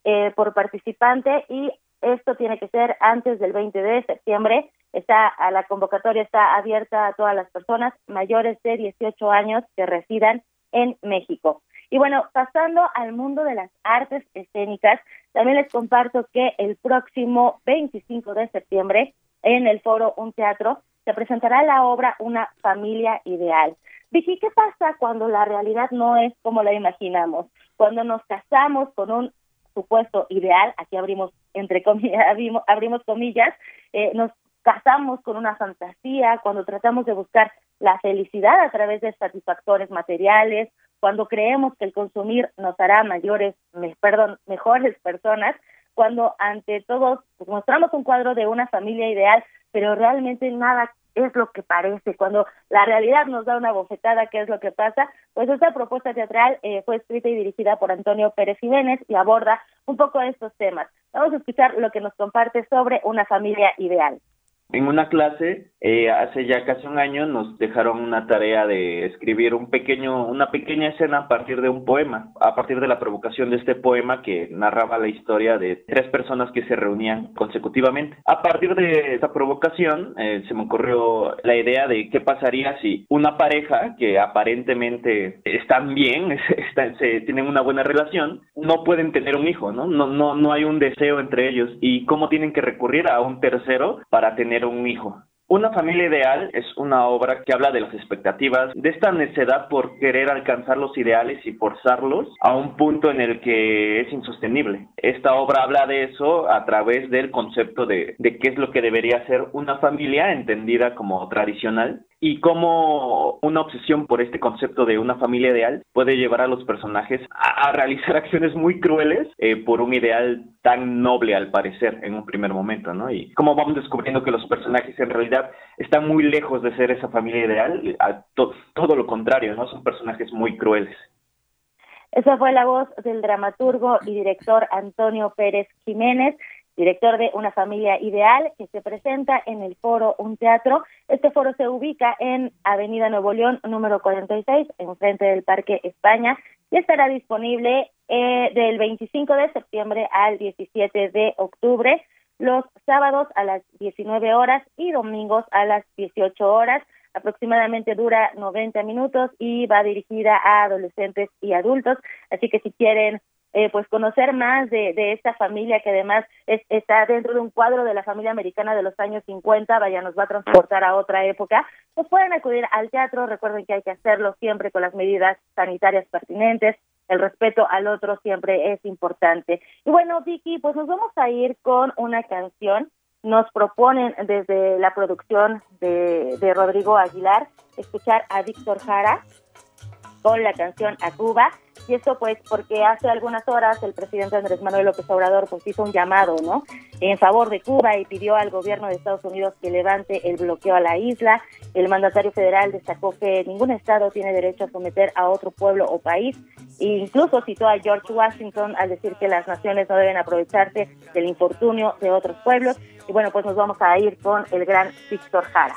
eh, por participante y esto tiene que ser antes del 20 de septiembre. Está a la convocatoria está abierta a todas las personas mayores de 18 años que residan en México. Y bueno, pasando al mundo de las artes escénicas, también les comparto que el próximo 25 de septiembre en el foro Un Teatro se presentará la obra Una familia ideal. Dije, ¿qué pasa cuando la realidad no es como la imaginamos? Cuando nos casamos con un supuesto ideal, aquí abrimos entre comillas, [LAUGHS] abrimos, comillas, eh, nos casamos con una fantasía, cuando tratamos de buscar la felicidad a través de satisfactores materiales cuando creemos que el consumir nos hará mayores, perdón, mejores personas, cuando ante todos pues, mostramos un cuadro de una familia ideal, pero realmente nada es lo que parece, cuando la realidad nos da una bofetada, ¿qué es lo que pasa? Pues esta propuesta teatral eh, fue escrita y dirigida por Antonio Pérez Jiménez y aborda un poco estos temas. Vamos a escuchar lo que nos comparte sobre una familia ideal. En una clase, eh, hace ya casi un año, nos dejaron una tarea de escribir un pequeño, una pequeña escena a partir de un poema, a partir de la provocación de este poema que narraba la historia de tres personas que se reunían consecutivamente. A partir de esta provocación, eh, se me ocurrió la idea de qué pasaría si una pareja que aparentemente están bien, [LAUGHS] se, tienen una buena relación, no pueden tener un hijo, ¿no? No, no, no hay un deseo entre ellos y cómo tienen que recurrir a un tercero para tener un hijo. Una familia ideal es una obra que habla de las expectativas, de esta necesidad por querer alcanzar los ideales y forzarlos a un punto en el que es insostenible. Esta obra habla de eso a través del concepto de, de qué es lo que debería ser una familia entendida como tradicional y cómo una obsesión por este concepto de una familia ideal puede llevar a los personajes a, realizar [LAUGHS] acciones muy crueles eh, por un ideal tan noble al parecer en un primer momento, ¿no? Y cómo vamos descubriendo que los personajes en realidad están muy lejos de ser esa familia ideal, a todo lo contrario, ¿no? Son personajes muy crueles. Esa fue la voz del dramaturgo y director Antonio Pérez Jiménez director de Una Familia Ideal, que se presenta en el foro Un Teatro. Este foro se ubica en Avenida Nuevo León, número 46, enfrente del Parque España, y estará disponible eh, del 25 de septiembre al 17 de octubre, sábados a las 19 horas y domingos a las 18 horas. Aproximadamente dura 90 minutos y va dirigida a adolescentes y adultos. Así que si quieren eh, pues conocer más de, de, esta familia que además está dentro de un cuadro de la familia americana de los años 50, vaya, nos va a transportar a otra época, pues pueden acudir al teatro, recuerden que hay que hacerlo siempre con las medidas sanitarias pertinentes, el respeto al otro siempre es importante. Y bueno, Vicky, pues nos vamos a ir con una canción. Nos proponen desde la producción de, de Rodrigo Aguilar escuchar a Víctor Jara con la canción A Cuba. Y esto pues porque hace algunas horas el presidente Andrés Manuel López Obrador pues hizo un llamado, ¿no? En favor de Cuba y pidió al gobierno de Estados Unidos que levante el bloqueo a la isla. El mandatario federal destacó que ningún estado tiene derecho a someter a otro pueblo o país. E incluso citó a George Washington al decir que las naciones no deben aprovecharse del infortunio de otros pueblos. Y bueno, pues nos vamos a ir con el gran Víctor Jara.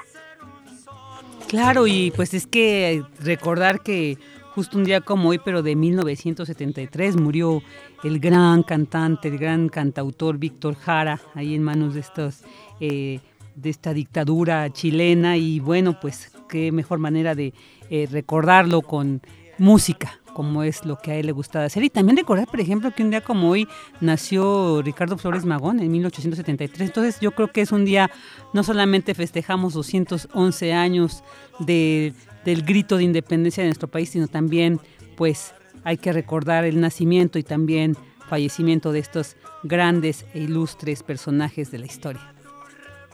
Claro, y pues es que recordar que justo un día como hoy, pero de 1973, murió el gran cantante, el gran cantautor Víctor Jara, ahí en manos de estos... Eh, de esta dictadura chilena y bueno, pues qué mejor manera de eh, recordarlo con música, como es lo que a él le gustaba hacer. Y también recordar, por ejemplo, que un día como hoy nació Ricardo Flores Magón en 1873. Entonces yo creo que es un día, no solamente festejamos 211 años de del grito de independencia de nuestro país, sino también pues hay que recordar el nacimiento y también fallecimiento de estos grandes e ilustres personajes de la historia.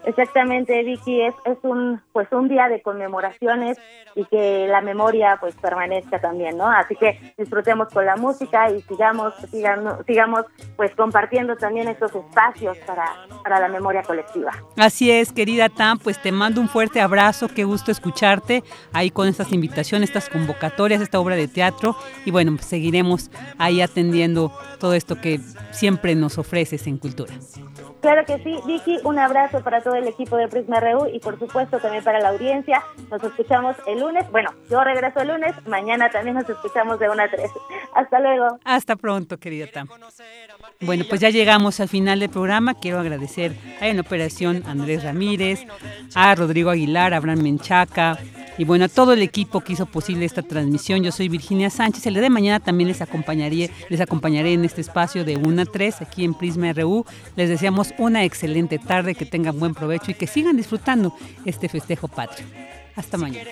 Exactamente, Vicky, es, un pues un día de conmemoraciones y que la memoria pues permanezca también, ¿no? Así que disfrutemos con la música y sigamos sigamos, sigamos pues compartiendo también estos espacios para, para la memoria colectiva. Así es, querida Tam, pues te mando un fuerte abrazo, qué gusto escucharte ahí con estas invitaciones, estas convocatorias, esta obra de teatro y bueno, pues seguiremos ahí atendiendo todo esto que siempre nos ofreces en cultura. Claro que sí, Vicky, un abrazo para todo el equipo de Prisma RU y por supuesto también para la audiencia. Nos escuchamos el lunes. Bueno, yo regreso el lunes, mañana también nos escuchamos de una a 3. [LAUGHS] Hasta luego. Hasta pronto, querida Tam. Bueno, pues ya llegamos al final del programa. Quiero agradecer a en operación Andrés Ramírez, a Rodrigo Aguilar, a Abraham Menchaca, y bueno, a todo el equipo que hizo posible esta transmisión. Yo soy Virginia Sánchez. El día de mañana también les acompañaré, les acompañaré en este espacio de 1 a 3 aquí en Prisma RU. Les deseamos una excelente tarde, que tengan buen provecho y que sigan disfrutando este festejo patrio. Hasta mañana.